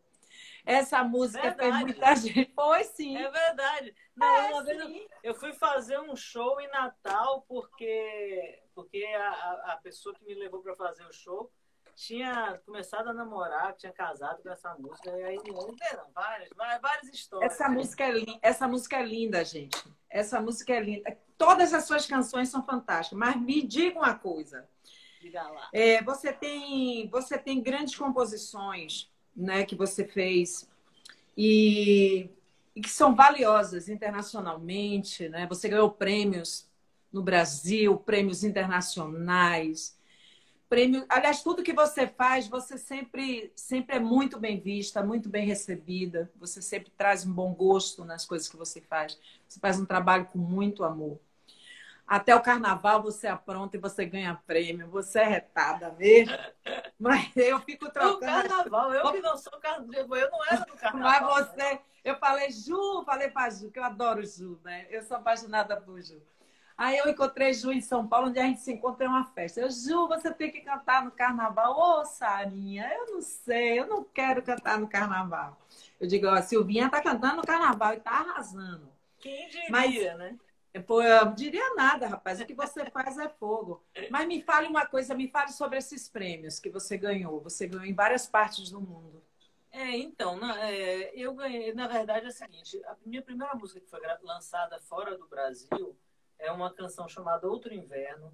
Essa música verdade. fez muita gente. Foi sim. É verdade. Não, é, uma vez eu, eu, fui fazer um show em Natal porque, porque a, a pessoa que me levou para fazer o show tinha começado a namorar, tinha casado com essa música, e aí não, várias, várias histórias. Essa música, é, essa música é linda, gente. Essa música é linda. Todas as suas canções são fantásticas, mas me diga uma coisa. Diga lá. É, você, tem, você tem grandes composições né, que você fez e, e que são valiosas internacionalmente. Né? Você ganhou prêmios no Brasil, prêmios internacionais prêmio. Aliás, tudo que você faz, você sempre, sempre é muito bem vista, muito bem recebida. Você sempre traz um bom gosto nas coisas que você faz. Você faz um trabalho com muito amor. Até o carnaval você apronta e você ganha prêmio. Você é retada mesmo. [laughs] Mas eu fico trocando. O carnaval, eu que não sou carnaval, eu não era do carnaval. Mas você, eu falei Ju, falei pra Ju, que eu adoro Ju, né? Eu sou apaixonada por Ju. Aí eu encontrei Ju em São Paulo, onde a gente se encontra em uma festa. Eu, Ju, você tem que cantar no carnaval. Ô, Sarinha, eu não sei, eu não quero cantar no carnaval. Eu digo, ó, a Silvinha tá cantando no carnaval e tá arrasando. Quem diria, Mas, né? Pô, eu não diria nada, rapaz. O que você [laughs] faz é fogo. Mas me fale uma coisa, me fale sobre esses prêmios que você ganhou. Você ganhou em várias partes do mundo. É, então, na, é, eu ganhei, na verdade, é o seguinte, a minha primeira música que foi lançada fora do Brasil é uma canção chamada Outro Inverno,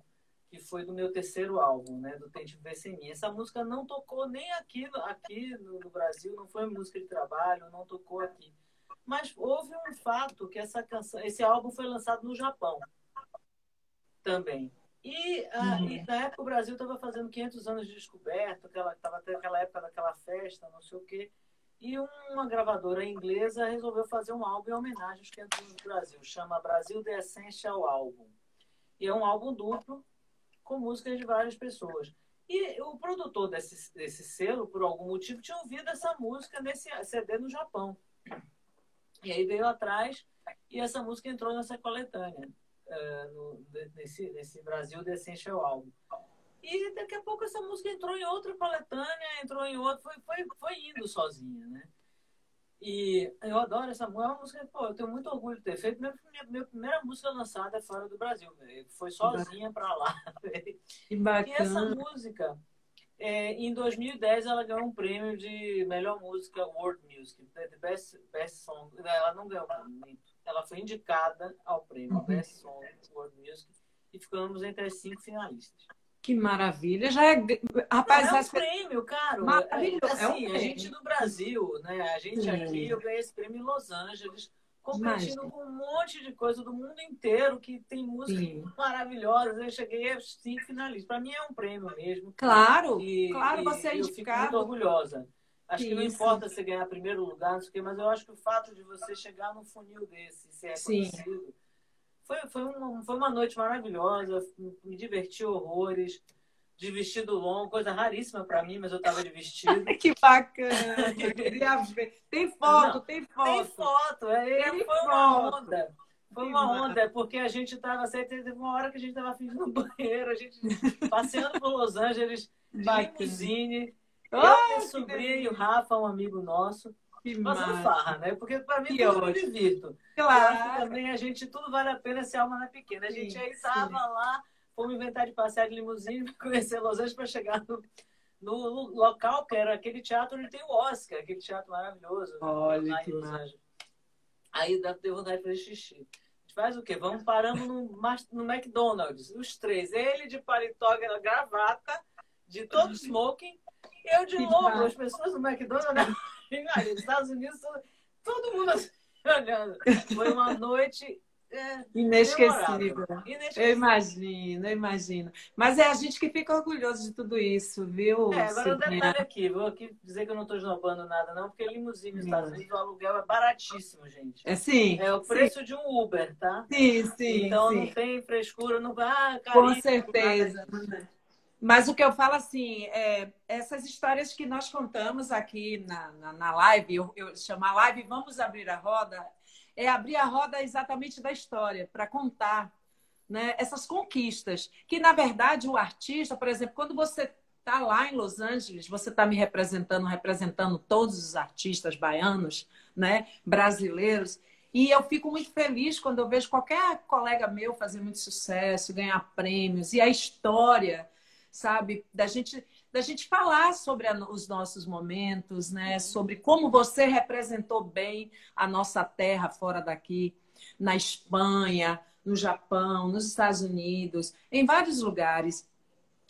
que foi do meu terceiro álbum, né, do Tente Ver Sem Mim. Essa música não tocou nem aqui, aqui no, no Brasil, não foi música de trabalho, não tocou aqui. Mas houve um fato que essa canção, esse álbum foi lançado no Japão também. E, a, uhum. e na época o Brasil estava fazendo 500 anos de descoberta, aquela, tava aquela época daquela festa, não sei o quê. E uma gravadora inglesa resolveu fazer um álbum em homenagem aos 500 anos do Brasil. Chama Brasil The Essential Album. E é um álbum duplo com músicas de várias pessoas. E o produtor desse, desse selo, por algum motivo, tinha ouvido essa música nesse CD no Japão. E aí veio atrás e essa música entrou nessa coletânea, uh, no, nesse, nesse Brasil The Essential Album. E daqui a pouco essa música entrou em outra coletânea, entrou em outra, foi, foi, foi indo sozinha, né? E eu adoro essa música. É uma música, pô, eu tenho muito orgulho de ter feito. Minha, minha, minha primeira música lançada é fora do Brasil, véio. foi sozinha para lá. [laughs] Que bacana. E essa música, é, em 2010, ela ganhou um prêmio de melhor música World Music, The Best, Best Song. Ela não ganhou, ela foi indicada ao prêmio uhum. Best Song World Music e ficamos entre as cinco finalistas. Que maravilha. Já é. Rapaz, é um prêmio, cara. Maravilhoso. É, assim, é um prêmio. a gente do Brasil, né? A gente aqui, eu ganhei esse prêmio em Los Angeles, competindo com um monte de coisa do mundo inteiro que tem músicas Sim. maravilhosas. Eu cheguei a cinco finalistas. Para mim é um prêmio mesmo. Claro, e, claro, você é indicado. Eu fico muito orgulhosa. Acho que, que não importa você ganhar primeiro lugar, não sei o quê, mas eu acho que o fato de você chegar num funil desse, ser reconhecido. Sim foi, foi, uma, foi uma noite maravilhosa, me diverti horrores, de vestido longo, coisa raríssima para mim, mas eu tava de vestido. [laughs] que bacana! [laughs] Queria ver. Tem foto, Não, tem foto. Tem foto, é, tem foi foto. uma onda. Foi uma onda, porque a gente tava, teve uma hora que a gente tava fingindo no banheiro, a gente [laughs] passeando por Los Angeles, de limusine. Eu, minha sobrinha e o Rafa, um amigo nosso. Que Fazendo farra, né? Porque para mim eu me divirto. Claro. também a gente, tudo vale a pena se a alma não é pequena. A gente sim, aí estava lá, fomos inventar de passear de limusine, conhecer Los Angeles para chegar no, no, local que era aquele teatro onde tem o Oscar, aquele teatro maravilhoso. Olha que Los Aí deu vontade de fazer xixi. A gente faz o quê? Vamos paramos no, no McDonald's, os três. Ele de paletó, gravata, de todo [laughs] smoking. Eu de novo, as pessoas no McDonald's. Nos Estados Unidos, todo mundo [laughs] olhando. Foi uma noite é inesquecível. inesquecível. Eu imagino, eu imagino. Mas é a gente que fica orgulhoso de tudo isso, viu? É, agora um detalhe aqui, vou aqui dizer que eu não estou esnobando nada, não, porque limusine nos Estados Unidos o aluguel é baratíssimo, gente. É sim. É o preço sim. de um Uber, tá? Sim, sim. Então sim. não tem frescura, não vai. Ah, Com certeza. Mas o que eu falo assim, é, essas histórias que nós contamos aqui na, na, na live, eu, eu chamo a live Vamos Abrir a Roda, é abrir a roda exatamente da história, para contar né, essas conquistas. Que, na verdade, o artista, por exemplo, quando você está lá em Los Angeles, você está me representando, representando todos os artistas baianos, né, brasileiros. E eu fico muito feliz quando eu vejo qualquer colega meu fazer muito sucesso, ganhar prêmios, e a história, sabe, da gente da gente falar sobre a, os nossos momentos, né? Sobre como você representou bem a nossa terra fora daqui, na Espanha, no Japão, nos Estados Unidos, em vários lugares,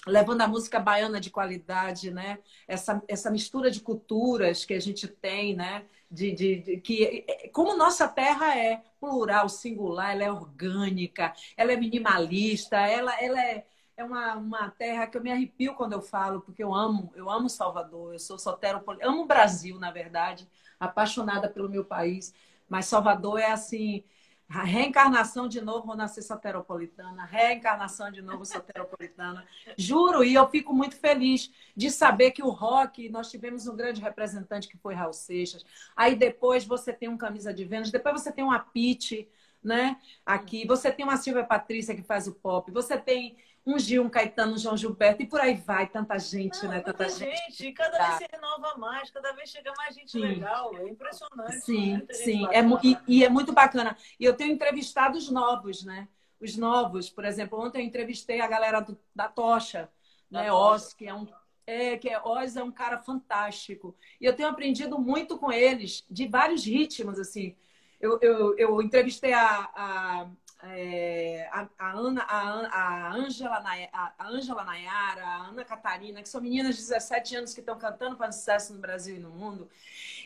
levando a música baiana de qualidade, né? Essa, essa mistura de culturas que a gente tem, né? De, de, de, que como nossa terra é plural, singular, ela é orgânica, ela é minimalista, ela, ela é é uma, uma terra que eu me arrepio quando eu falo, porque eu amo, eu amo Salvador, eu sou soteropolitana, amo o Brasil, na verdade, apaixonada pelo meu país, mas Salvador é assim, a reencarnação de novo, vou nascer soteropolitana, reencarnação de novo soteropolitana. Juro, e eu fico muito feliz de saber que o rock, nós tivemos um grande representante que foi Raul Seixas. Aí depois você tem um Camisa de Vênus, depois você tem uma Pete, né? Aqui, você tem uma Silvia Patrícia que faz o pop, você tem um Gil, um Caetano, um João Gilberto, e por aí vai, tanta gente, Não, né? Tanta gente. gente. Cada vez se renova mais, cada vez chega mais gente sim. legal. É impressionante. Sim, sim. É, e, e, é muito bacana. E eu tenho entrevistado os novos, né? Os novos, por exemplo, ontem eu entrevistei a galera do, da Tocha, da né? Oz, que é um. É, que é, Oz é um cara fantástico. E eu tenho aprendido muito com eles, de vários ritmos, assim. Eu, eu, eu entrevistei a, a é, a, a, Ana, a, a Angela, a Angela Nayara, a Ana Catarina, que são meninas de 17 anos que estão cantando para sucesso no Brasil e no mundo,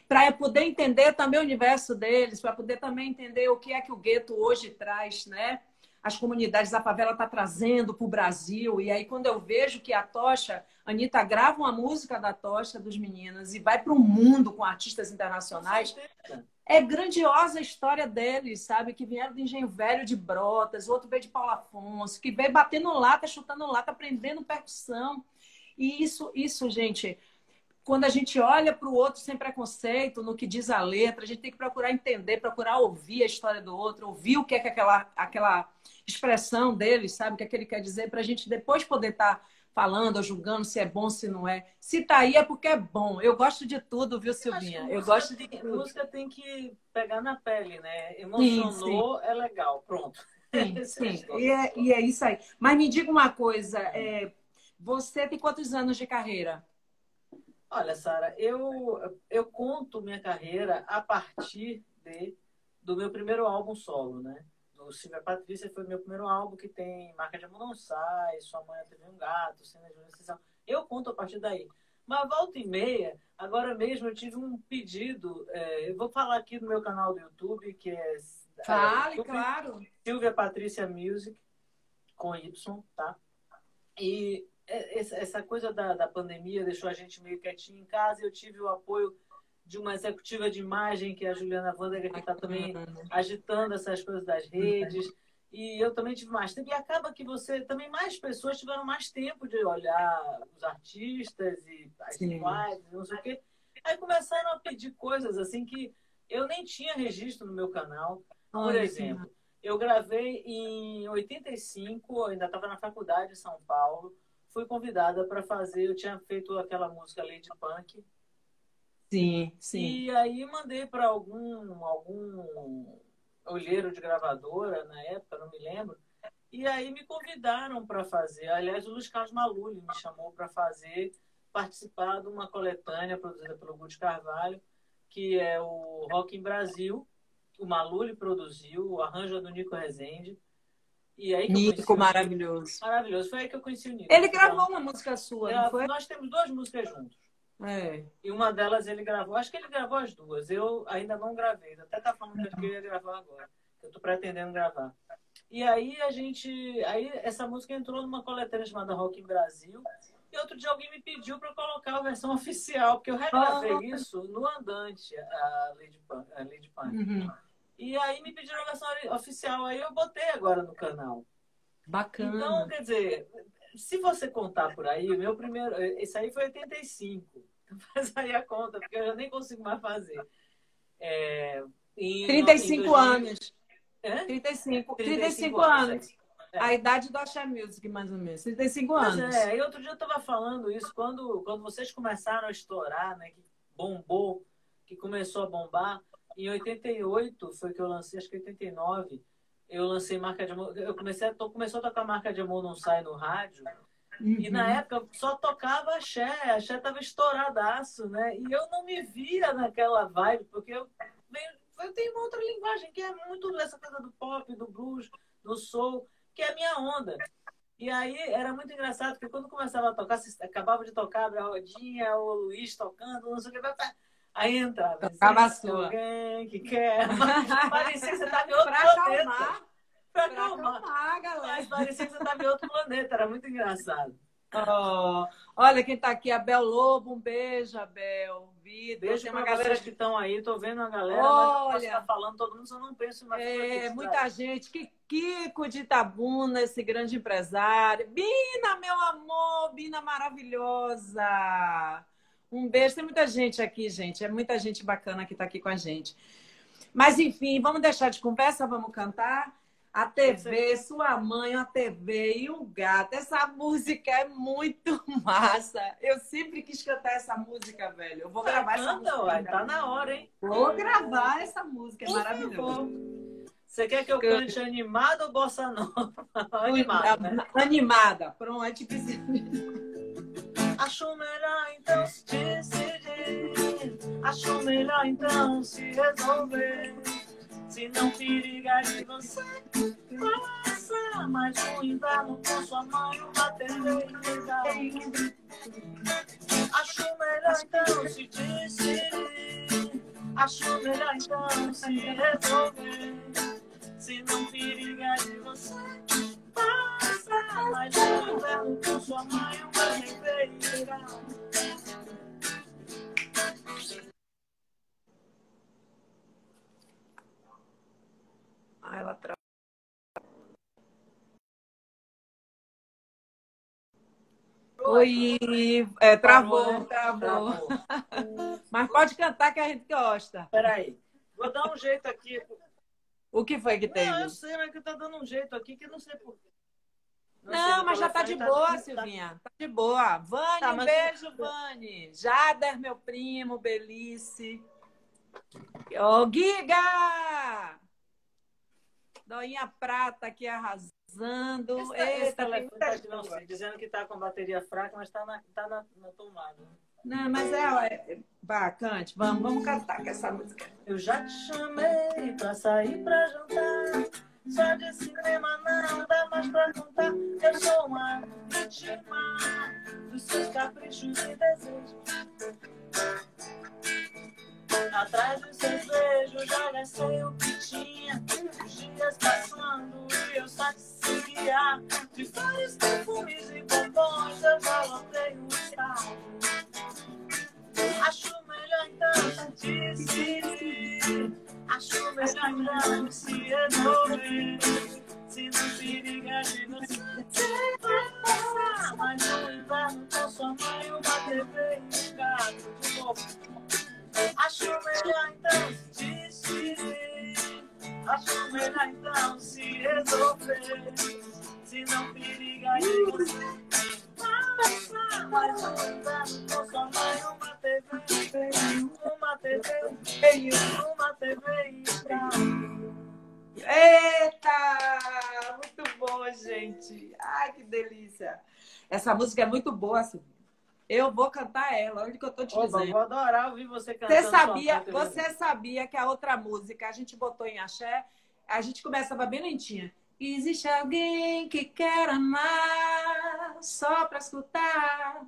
para poder entender também o universo deles, para poder também entender o que é que o gueto hoje traz, né? As comunidades da favela está trazendo para o Brasil. E aí, quando eu vejo que a Tocha, a Anitta grava uma música da Tocha dos meninos e vai para o mundo com artistas internacionais é grandiosa a história deles, sabe? Que vieram do Engenho Velho de Brotas, outro veio de Paulo Afonso, que veio batendo lata, chutando lata, aprendendo percussão. E isso, isso, gente, quando a gente olha para o outro sem preconceito, no que diz a letra, a gente tem que procurar entender, procurar ouvir a história do outro, ouvir o que é que aquela, aquela expressão dele, sabe? O que é que ele quer dizer, para a gente depois poder estar. Tá falando ou julgando se é bom, se não é. Se tá aí é porque é bom. Eu gosto de tudo, viu, Silvinha? Eu, eu gosto de tudo. Música tem que pegar na pele, né? Emocionou, sim, sim. é legal. Pronto. Sim, [laughs] sim. E é, e é isso aí. Mas me diga uma coisa, é, você tem quantos anos de carreira? Olha, Sara, eu, eu conto minha carreira a partir de, do meu primeiro álbum solo, né? Silvia Patrícia foi meu primeiro álbum que tem Marca de Amor Não Sai, Sua Mãe Teve um Gato, Cena de. Eu conto a partir daí. Mas volta e meia, agora mesmo eu tive um pedido, é, eu vou falar aqui no meu canal do YouTube, que é... é Fale, é, YouTube, claro. Silvia Patrícia Music, com Y, tá? E essa coisa da, da pandemia deixou a gente meio quietinho em casa e eu tive o apoio de uma executiva de imagem, que é a Juliana Wander, que está também agitando essas coisas das redes. E eu também tive mais tempo. E acaba que você também mais pessoas tiveram mais tempo de olhar os artistas e as linguagens, não sei o quê. Aí começaram a pedir coisas assim que eu nem tinha registro no meu canal. Por exemplo, eu gravei em 85, ainda estava na faculdade em São Paulo. Fui convidada para fazer, eu tinha feito aquela música Lady Punk, Sim, sim. E aí mandei para algum, algum olheiro de gravadora na época, não me lembro. E aí me convidaram para fazer. Aliás, o Luiz Carlos Maluli me chamou para fazer, participar de uma coletânea produzida pelo Guti Carvalho, que é o Rock em Brasil. O Maluli produziu, o arranjo é do Nico Rezende. E aí Nico, maravilhoso. Maravilhoso. Foi aí que eu conheci o Nico. Ele gravou uma música sua, não foi? Nós temos duas músicas juntos. É. E uma delas ele gravou, acho que ele gravou as duas. Eu ainda não gravei, até tá falando que eu ia gravar agora. Eu tô pretendendo gravar. E aí a gente. Aí essa música entrou numa coletânea chamada Rock em Brasil. E outro dia alguém me pediu para colocar a versão [laughs] oficial, porque eu regravei oh. isso no Andante, a Lady Punk. A Lady Punk. Uhum. E aí me pediram a versão oficial, aí eu botei agora no canal. Bacana. Então, quer dizer, se você contar por aí, meu primeiro. Esse aí foi 85. Então [laughs] faz aí a conta, porque eu já nem consigo mais fazer. É, em, 35 em 2000... anos. É? 35, 35, 35 anos. anos. É. A idade do Axé Music, mais ou menos. 35 anos. Mas é, e outro dia eu estava falando isso, quando, quando vocês começaram a estourar, né? Que bombou, que começou a bombar. Em 88 foi que eu lancei, acho que 89, eu lancei marca de amor. Eu comecei a, to, começou a tocar marca de amor não sai no rádio. Uhum. E na época só tocava axé, axé tava estouradaço, né? E eu não me via naquela vibe, porque eu, eu tenho uma outra linguagem que é muito dessa coisa do pop, do blues, do soul que é a minha onda. E aí era muito engraçado, porque quando começava a tocar, acabava de tocar, a rodinha, o Luiz tocando, não sei o que, aí entrava. Tocava a sua. Alguém que quer. [laughs] Parecia que você estava em outro pra planeta. Acalmar, pra acalmar. acalmar galera. Mas parecia que você estava em outro planeta, era muito engraçado. Oh, olha quem está aqui, Abel Lobo, um beijo, Abel. Vitor, beijo tem uma galera que estão aí, tô vendo a galera, olha, mas tá falando todo mundo, eu não penso mais. É, muita gente, que Kiko de Itabuna, esse grande empresário. Bina, meu amor, Bina maravilhosa. Um beijo, tem muita gente aqui, gente, é muita gente bacana que está aqui com a gente. Mas enfim, vamos deixar de conversa, vamos cantar. A TV, sua mãe, a TV e um gato. Essa música é muito [laughs] massa. Eu sempre quis cantar essa música, velho. Eu vou tá gravar essa música. Ué, tá na hora, hein? Vou gravar essa música, é maravilhosa. Você quer que eu cante animada ou bossa nova? [laughs] animada, né? [laughs] Animada. Pronto, Acho melhor então se decidir. Acho melhor então se resolver. Se não periga de você, passa mais um inverno com sua mãe, uma TV Acho melhor então se decidir. Acho melhor então se resolver. Se não periga de você, passa sua mãe, uma Ah, ela tra... Oi, é, travou, travou. travou. [laughs] Mas pode cantar que a gente gosta. Peraí, vou dar um jeito aqui. O que foi que teve? Não, eu sei, mas que tá dando um jeito aqui que não sei por Não, não mas já tá de tá boa, tá... Silvinha. Tá de boa. Vani, tá, mas... beijo, Vani. Jader, meu primo, Belice. Ô, Giga! Doinha Prata aqui arrasando. Esse, Eita, esse telefone tá não, dizendo que está com bateria fraca, mas está na, tá na, na tomada. Não, mas é, é bacante. Vamos, vamos cantar com essa música. Eu já te chamei pra sair pra jantar. Só de cinema não dá mais pra contar. Eu sou uma vítima dos seus caprichos e desejos. Atrás dos seus beijos já gastei o que tinha. Os dias passando e eu só te seguia. De vários perfumes e bombons eu já lotei o estado. Acho melhor então se decidir. Acho melhor então se resolver. Se não se liga de você, passar mais um inverno com sua mãe, uma TV e um gato de novo. Acho melhor então se decidir. Acho melhor então se resolver. Se não periga de você. Passa mais um inverno com sua mãe, uma TV. Uma TV. Uma TV Essa música é muito boa, Silvia. Eu vou cantar ela, olha o que eu tô te Oba, dizendo. Vou adorar ouvir você cantar. Você sabia, você sabia que a outra música a gente botou em axé, a gente começava bem lentinha. Existe alguém que quer amar só pra escutar.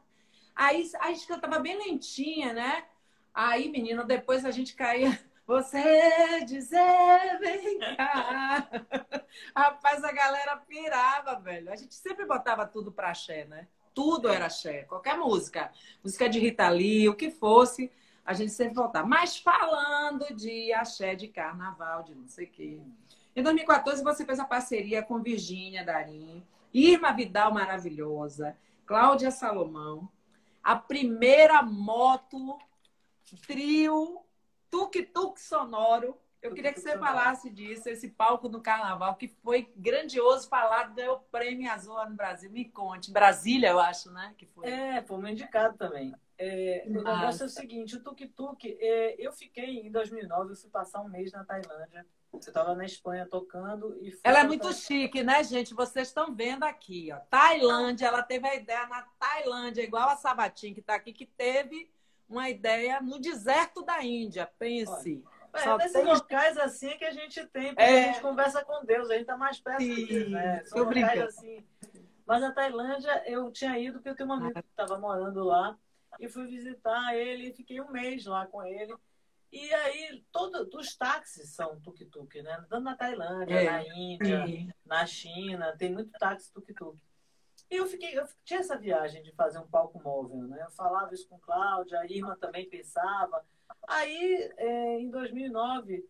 Aí a gente cantava bem lentinha, né? Aí, menino, depois a gente caía Você dizer, vem cá. [laughs] Rapaz, a galera pirava, velho. A gente sempre botava tudo pra axé, né? Tudo era axé. Qualquer música. Música de Rita Lee, o que fosse, a gente sempre voltava. Mas falando de axé de carnaval, de não sei o quê. Em 2014, você fez a parceria com Virgínia Darim, Irma Vidal maravilhosa, Cláudia Salomão, a primeira moto trio tuk-tuk sonoro. Eu queria que você falasse disso, esse palco do carnaval, que foi grandioso, falado, deu prêmio azul no Brasil. Me conte. Brasília, eu acho, né? Que foi. É, foi um indicado também. É, o negócio é o seguinte, o tuk-tuk, é, eu fiquei em 2009, eu fui passar um mês na Tailândia. Eu estava na Espanha tocando e Ela é muito chique, né, gente? Vocês estão vendo aqui, ó. Tailândia, ela teve a ideia na Tailândia, igual a Sabatim que está aqui, que teve uma ideia no deserto da Índia. Pense. É, Só nesses tem... locais assim que a gente tem, porque é... a gente conversa com Deus, a gente está mais perto Sim, de Deus, né? São locais assim. Mas a Tailândia eu tinha ido porque eu tenho um amigo que estava morando lá e fui visitar ele, fiquei um mês lá com ele. E aí, todos os táxis são tuk-tuk, né? Tanto na Tailândia, é. na Índia, Sim. na China, tem muito táxi tuk-tuk. E eu fiquei, eu tinha essa viagem de fazer um palco móvel, né? Eu falava isso com Cláudia, a Irma também pensava. Aí, é, em 2009,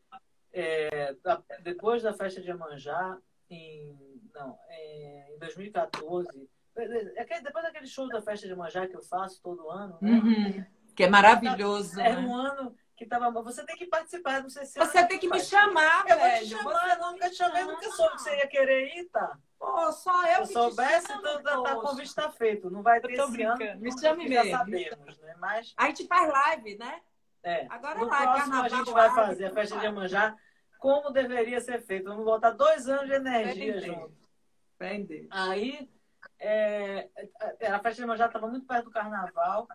é, depois da festa de Amanjá, em, não, é, em 2014, é depois daquele show da festa de Amanjá que eu faço todo ano, né? Uhum, que é maravilhoso. Era né? um ano que tava. Você tem que participar, não sei se. Você tem que me chamar, eu velho. Vou te chamar, eu nunca te chamei, nunca soube que você ia querer ir, tá? Pô, só eu Se soubesse, chamo, então tá, tá, convite está feito. Não vai ter esse brincando. ano. Me chame mesmo. Já sabemos, né? Mas... A gente faz live, né? É. Agora é live, próximo a gente vai fazer a festa de Amanjá como deveria ser feito. Vamos botar dois anos de energia junto. Entendi. Aí, é, a festa de Amanjá estava muito perto do carnaval.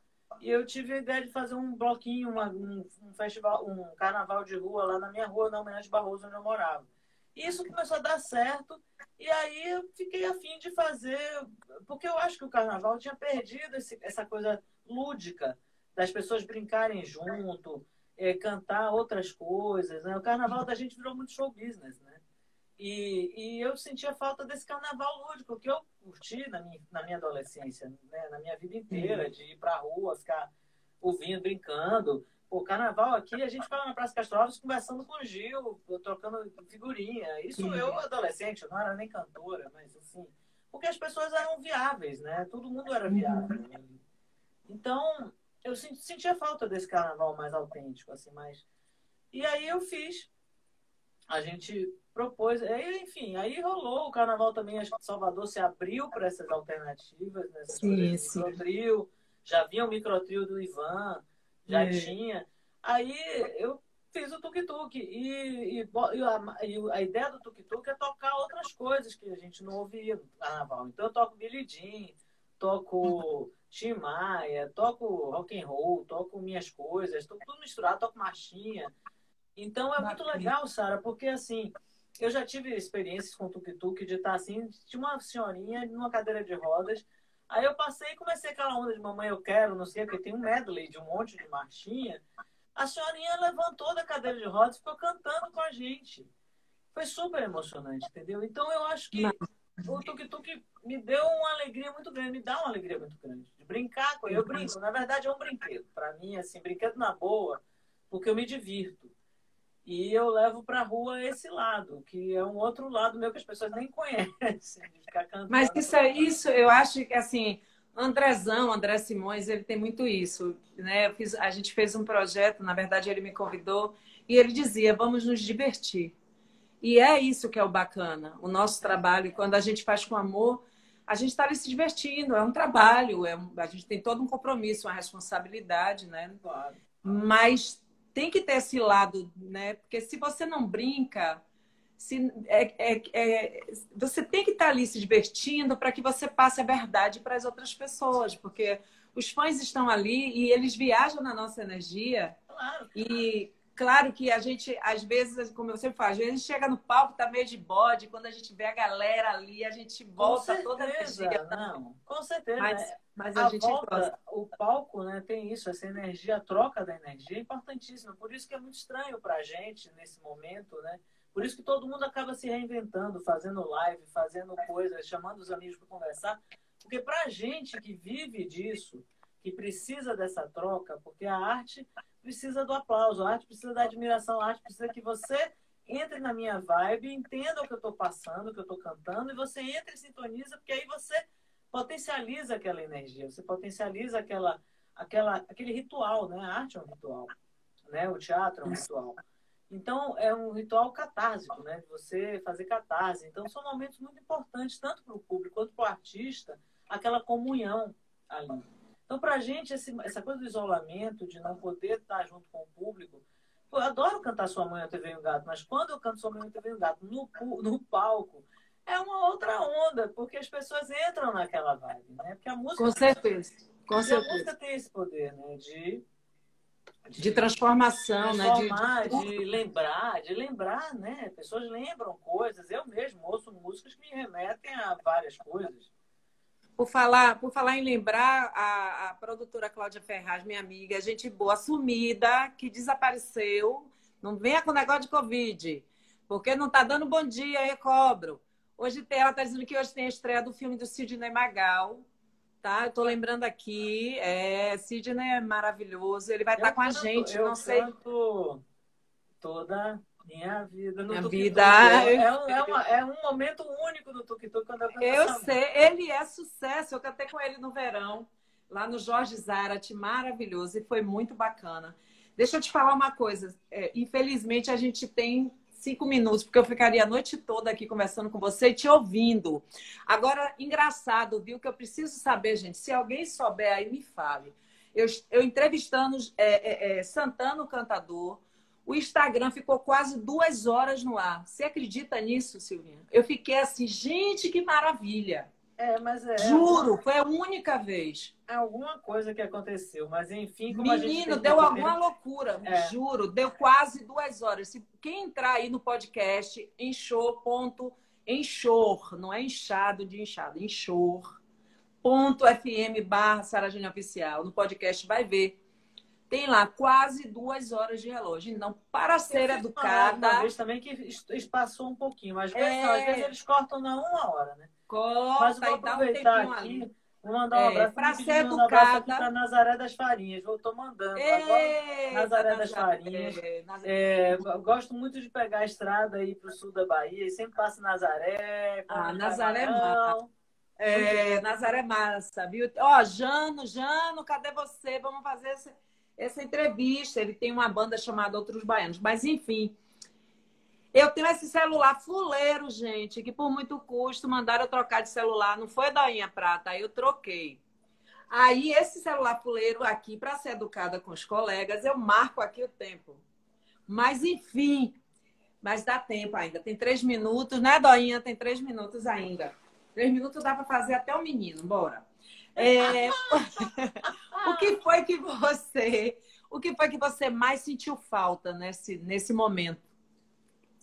E eu tive a ideia de fazer um bloquinho, uma, um, um, festival, um carnaval de rua lá na minha rua, na de Barroso, onde eu morava. E isso começou a dar certo. E aí eu fiquei afim de fazer, porque eu acho que o carnaval tinha perdido esse, essa coisa lúdica das pessoas brincarem junto, é, cantar outras coisas. Né? O carnaval da gente virou muito show business, né? E, e eu sentia falta desse carnaval lúdico que eu curti na minha, na minha adolescência, né? na minha vida inteira, de ir pra rua, ficar ouvindo, brincando. O carnaval aqui, a gente ficava na Praça Castro Alves conversando com o Gil, trocando figurinha. Isso eu, adolescente, eu não era nem cantora, mas assim. Porque as pessoas eram viáveis, né? Todo mundo era viável. Uhum. Então, eu sentia falta desse carnaval mais autêntico, assim, mais. E aí eu fiz. A gente propôs. Aí, enfim, aí rolou o carnaval também. Acho que Salvador se abriu para essas alternativas, né? sim, sim. microtrio. Já vinha o microtrio do Ivan já é. tinha. Aí eu fiz o tuk-tuk. E, e, e, a, e, a, ideia do tuk-tuk é tocar outras coisas que a gente não ouvia no carnaval. Então eu toco Billy Jean, toco Tim Maia, toco rock and roll, toco minhas coisas, toco tudo misturado, toco marchinha. Então é muito legal, Sara, porque assim, eu já tive experiências com tuk-tuk de estar assim, tinha uma senhorinha numa cadeira de rodas Aí eu passei e comecei aquela onda de mamãe eu quero, não sei o que, tem um medley de um monte de marchinha. A senhorinha levantou da cadeira de rodas e ficou cantando com a gente. Foi super emocionante, entendeu? Então eu acho que o Tuk Tuk me deu uma alegria muito grande, me dá uma alegria muito grande. De brincar com ele. Eu brinco, na verdade é um brinquedo. Para mim, assim, brinquedo na boa, porque eu me divirto. E eu levo para a rua esse lado, que é um outro lado meu que as pessoas nem conhecem. Mas isso é isso, eu acho que assim, Andrezão, André Simões, ele tem muito isso, né? Fiz, a gente fez um projeto, na verdade ele me convidou e ele dizia: "Vamos nos divertir". E é isso que é o bacana, o nosso trabalho, quando a gente faz com amor, a gente está ali se divertindo, é um trabalho, é um, a gente tem todo um compromisso, uma responsabilidade, né? Claro. Mas tem que ter esse lado, né? Porque se você não brinca, se, é, é, é, você tem que estar ali se divertindo para que você passe a verdade para as outras pessoas, porque os fãs estão ali e eles viajam na nossa energia. Claro. E Claro que a gente, às vezes, como eu sempre falo, a gente chega no palco, tá meio de bode, quando a gente vê a galera ali, a gente volta toda energia. Não, com certeza. Mas, né? mas a, a, gente volta, gosta. O palco né, tem isso, essa energia, a troca da energia é importantíssima. Por isso que é muito estranho pra gente nesse momento, né? Por isso que todo mundo acaba se reinventando, fazendo live, fazendo coisas, chamando os amigos para conversar. Porque pra gente que vive disso, que precisa dessa troca, porque a arte precisa do aplauso, a arte precisa da admiração, a arte precisa que você entre na minha vibe, entenda o que eu estou passando, o que eu estou cantando, e você entra e sintoniza, porque aí você potencializa aquela energia, você potencializa aquela, aquela, aquele ritual, né? A arte é um ritual, né? O teatro é um ritual. Então, é um ritual catársico, né? De você fazer catarse. Então, são momentos muito importantes, tanto para o público quanto para o artista, aquela comunhão ali. Então, para a gente, esse, essa coisa do isolamento, de não poder estar junto com o público, eu adoro cantar Sua Mãe, Eu Te Veio um Gato, mas quando eu canto Sua Mãe, Eu Te Veio um Gato no, no palco, é uma outra onda, porque as pessoas entram naquela vibe, né? Porque a música... Com certeza, com certeza. A música tem esse poder, né? De... De, de transformação, né? De, de, de, lembrar, de lembrar, né? Pessoas lembram coisas. Eu mesmo ouço músicas que me remetem a várias coisas. Por falar, por falar em lembrar, a, a produtora Cláudia Ferraz, minha amiga, gente boa, sumida, que desapareceu. Não venha com negócio de Covid, porque não está dando bom dia, eu cobro. Hoje tem, ela está dizendo que hoje tem a estreia do filme do Sidney Magal. Tá? Eu tô lembrando aqui. É, Sidney é maravilhoso. Ele vai estar tá com a gente. Eu não sei. Toda minha vida no Minha tuk -tuk. vida. É, é, um, é, uma, é, um momento único do Tuk Tuk quando eu Eu sei, ele é sucesso. Eu cantei com ele no verão, lá no Jorge Zarate, maravilhoso, e foi muito bacana. Deixa eu te falar uma coisa. É, infelizmente, a gente tem cinco minutos, porque eu ficaria a noite toda aqui conversando com você e te ouvindo. Agora, engraçado, viu? Que eu preciso saber, gente. Se alguém souber aí, me fale. Eu, eu entrevistando é, é, é Santana, o cantador, o Instagram ficou quase duas horas no ar. Você acredita nisso, Silvinha? Eu fiquei assim, gente, que maravilha. É, mas é. Juro, foi a única vez. É alguma coisa que aconteceu, mas enfim. Como Menino, deu alguma loucura, é. juro, deu quase duas horas. Se quem entrar aí no podcast, enxor, ponto, enxor, não é inchado de inchado, enxor, ponto FM barra Saragina Oficial. No podcast vai ver tem lá quase duas horas de relógio. Então, para ser educada. Uma vez também que espaçou um pouquinho, mas é... às vezes eles cortam na uma hora, né? Corta mas vou aproveitar um aqui. Ali. Vou mandar um abraço. É, para ser educada. Um para Nazaré das Farinhas. Vou, tô mandando. Ei, Nazaré das Farinhas. É, gosto muito de pegar a estrada aí para o sul da Bahia. sempre passo Nazaré. Ah, Nazaré é massa. É, Nazaré é massa, viu? Ó, Jano, Jano, cadê você? Vamos fazer esse essa entrevista. Ele tem uma banda chamada Outros Baianos. Mas, enfim, eu tenho esse celular fuleiro, gente, que por muito custo mandaram eu trocar de celular. Não foi Dainha Prata, aí eu troquei. Aí, esse celular fuleiro aqui, para ser educada com os colegas, eu marco aqui o tempo. Mas, enfim, mas dá tempo ainda. Tem três minutos, né, Doinha? Tem três minutos ainda. Três minutos dá para fazer até o menino. Bora. É... [laughs] o que foi que você, o que foi que você mais sentiu falta nesse, nesse momento?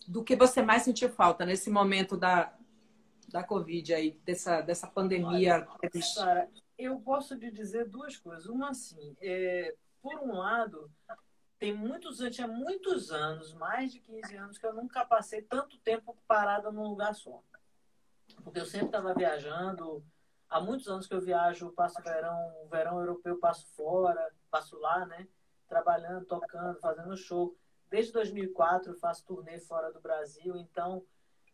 Do que você mais sentiu falta nesse momento da, da Covid aí, dessa, dessa pandemia? Olha, Sara, eu gosto de dizer duas coisas. Uma assim, é, por um lado, tem muitos anos, tinha muitos anos, mais de 15 anos, que eu nunca passei tanto tempo parada num lugar só. Porque eu sempre estava viajando, há muitos anos que eu viajo, passo verão, verão europeu, passo fora, passo lá, né? Trabalhando, tocando, fazendo show. Desde 2004 eu faço turnê fora do Brasil, então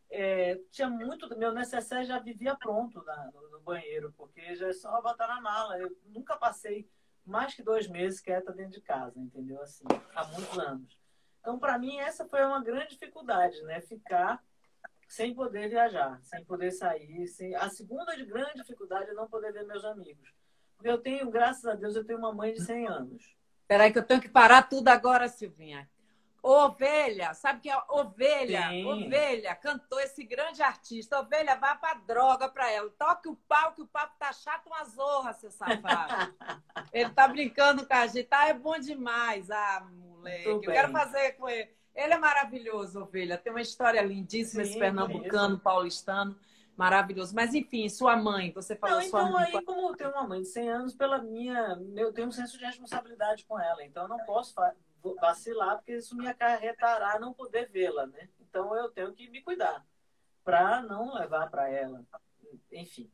é, tinha muito. Meu necessaire já vivia pronto na, no, no, banheiro, porque já é só botar na mala. Eu nunca passei mais que dois meses quieta dentro de casa, entendeu? Assim, há muitos anos. Então, para mim, essa foi uma grande dificuldade, né? Ficar sem poder viajar, sem poder sair. Sem... A segunda grande dificuldade é não poder ver meus amigos. Porque eu tenho, graças a Deus, eu tenho uma mãe de 100 anos. Peraí, que eu tenho que parar tudo agora, Silvinha. Ovelha, sabe que é ovelha? Sim. Ovelha cantou esse grande artista. Ovelha, vá pra droga pra ela. Toque o pau, que o papo tá chato, uma zorra, seu safado. [laughs] Ele tá brincando com a gente. Ah, é bom demais. Ah, moleque. Eu quero fazer com ele. Ele é maravilhoso, ovelha. Tem uma história lindíssima, Sim, esse pernambucano, paulistano. Maravilhoso. Mas, enfim, sua mãe, você falou Não, sua então, mãe. aí, como eu tenho uma mãe de 100 anos, pela minha. Eu tenho um senso de responsabilidade com ela. Então, eu não posso vacilar, porque isso me acarretará não poder vê-la, né? Então, eu tenho que me cuidar para não levar para ela. Enfim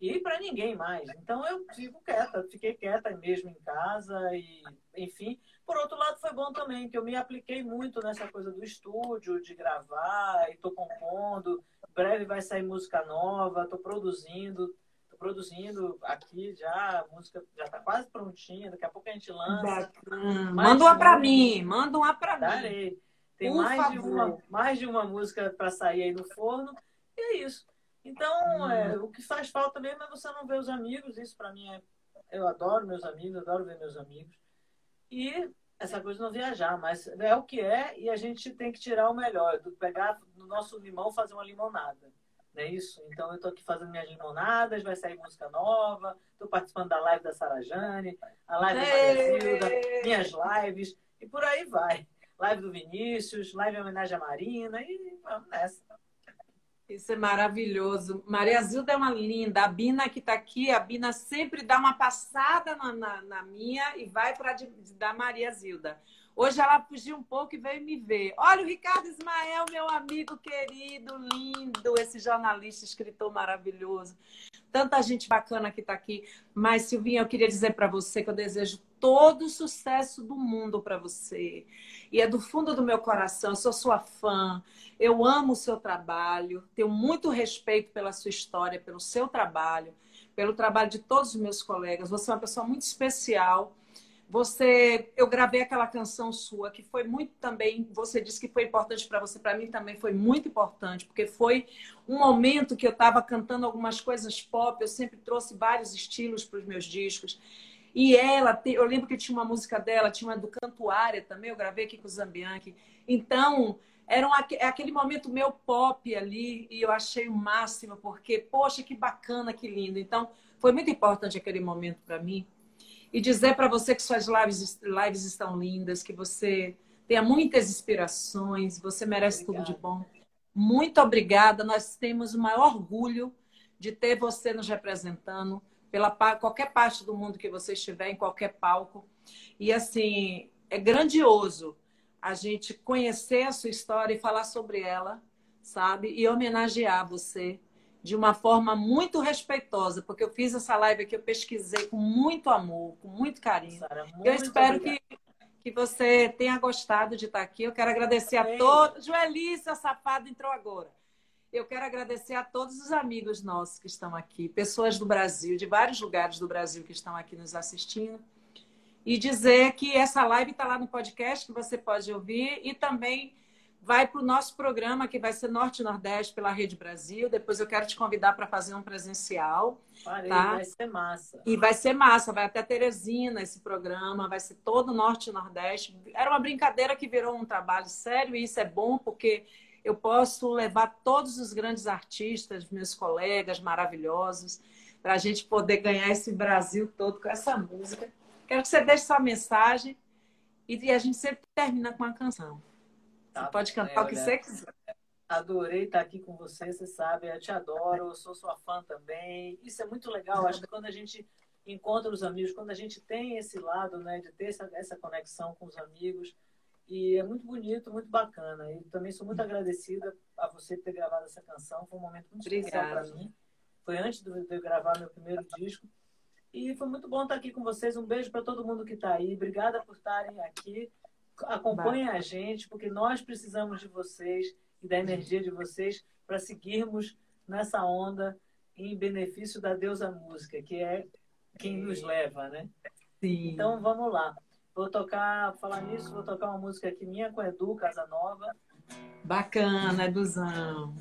e para ninguém mais. Então eu fico quieta, fiquei quieta mesmo em casa e, enfim. Por outro lado, foi bom também que eu me apliquei muito nessa coisa do estúdio, de gravar, e estou compondo. Breve vai sair música nova, estou produzindo, estou produzindo aqui já, a música já está quase prontinha, daqui a pouco a gente lança. Manda uma para mim, manda uma para mim. Tem mais de, uma, mais de uma música para sair aí no forno. E é isso. Então, hum. é, o que faz falta mesmo é você não ver os amigos. Isso para mim é. Eu adoro meus amigos, adoro ver meus amigos. E essa coisa de não viajar, mas é o que é e a gente tem que tirar o melhor, do pegar no nosso limão fazer uma limonada. Não é isso? Então eu estou aqui fazendo minhas limonadas, vai sair música nova, estou participando da live da Sara Jane, a live da Maria Zilda, minhas lives, e por aí vai. Live do Vinícius, live em homenagem à Marina, e vamos nessa. Isso é maravilhoso. Maria Zilda é uma linda. A Bina que está aqui, a Bina sempre dá uma passada na, na, na minha e vai para da Maria Zilda. Hoje ela fugiu um pouco e veio me ver. Olha o Ricardo Ismael, meu amigo querido, lindo, esse jornalista, escritor maravilhoso. Tanta gente bacana que está aqui. Mas, Silvinha, eu queria dizer para você que eu desejo todo o sucesso do mundo para você. E é do fundo do meu coração, eu sou sua fã. Eu amo o seu trabalho, tenho muito respeito pela sua história, pelo seu trabalho, pelo trabalho de todos os meus colegas. Você é uma pessoa muito especial você, eu gravei aquela canção sua que foi muito também. Você disse que foi importante para você, para mim também foi muito importante, porque foi um momento que eu estava cantando algumas coisas pop. Eu sempre trouxe vários estilos para os meus discos. E ela, eu lembro que tinha uma música dela, tinha uma do Cantuária também. Eu gravei aqui com o Zambianchi. Então era um, aquele momento meu pop ali e eu achei o máximo porque poxa que bacana, que lindo. Então foi muito importante aquele momento para mim e dizer para você que suas lives, lives estão lindas, que você tenha muitas inspirações, você merece obrigada. tudo de bom. Muito obrigada. Nós temos o maior orgulho de ter você nos representando pela qualquer parte do mundo que você estiver, em qualquer palco. E assim, é grandioso a gente conhecer a sua história e falar sobre ela, sabe? E homenagear você de uma forma muito respeitosa, porque eu fiz essa live aqui, eu pesquisei com muito amor, com muito carinho. Muito eu espero que, que você tenha gostado de estar aqui. Eu quero agradecer a todos. Joelícia, safado, entrou agora. Eu quero agradecer a todos os amigos nossos que estão aqui, pessoas do Brasil, de vários lugares do Brasil que estão aqui nos assistindo. E dizer que essa live está lá no podcast, que você pode ouvir, e também vai para o nosso programa, que vai ser Norte Nordeste pela Rede Brasil. Depois eu quero te convidar para fazer um presencial. Parei, tá? vai ser massa. E vai ser massa, vai até Teresina esse programa, vai ser todo Norte Nordeste. Era uma brincadeira que virou um trabalho sério, e isso é bom porque eu posso levar todos os grandes artistas, meus colegas maravilhosos, para a gente poder ganhar esse Brasil todo com essa música. Quero que você deixe sua mensagem e a gente sempre termina com a canção. Tá, pode cantar o que você quiser. Adorei estar aqui com você, você sabe, eu te adoro, eu sou sua fã também. Isso é muito legal, acho que quando a gente encontra os amigos, quando a gente tem esse lado, né, de ter essa, essa conexão com os amigos, e é muito bonito, muito bacana. E também sou muito agradecida a você ter gravado essa canção, foi um momento muito Obrigada. especial para mim. Foi antes de eu gravar meu primeiro disco. E foi muito bom estar aqui com vocês. Um beijo para todo mundo que está aí. Obrigada por estarem aqui acompanhem a gente, porque nós precisamos de vocês e da energia de vocês para seguirmos nessa onda em benefício da deusa música, que é quem nos leva, né? Sim. Então vamos lá. Vou tocar, falar nisso, vou tocar uma música aqui minha com Edu Casanova. Bacana, Eduzão.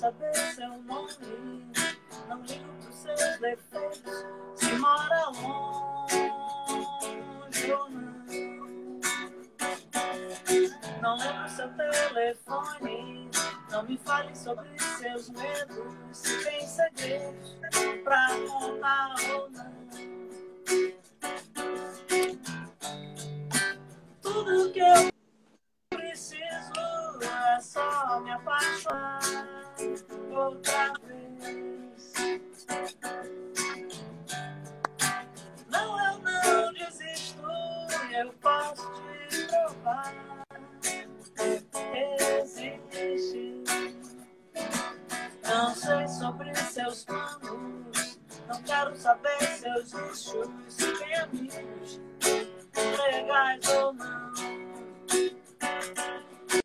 saber seu nome. Não ligo pros seus defeitos, se mora longe ou não. Não lembro seu telefone. Não me fale sobre seus medos, se tem segredo pra contar ou não. Tudo que eu preciso é só me apaixonar outra vez. Não, eu não desisto, eu posso te provar. Existe. Não sei sobre seus planos, não quero saber seus lixos. Se tem amigos legais ou não.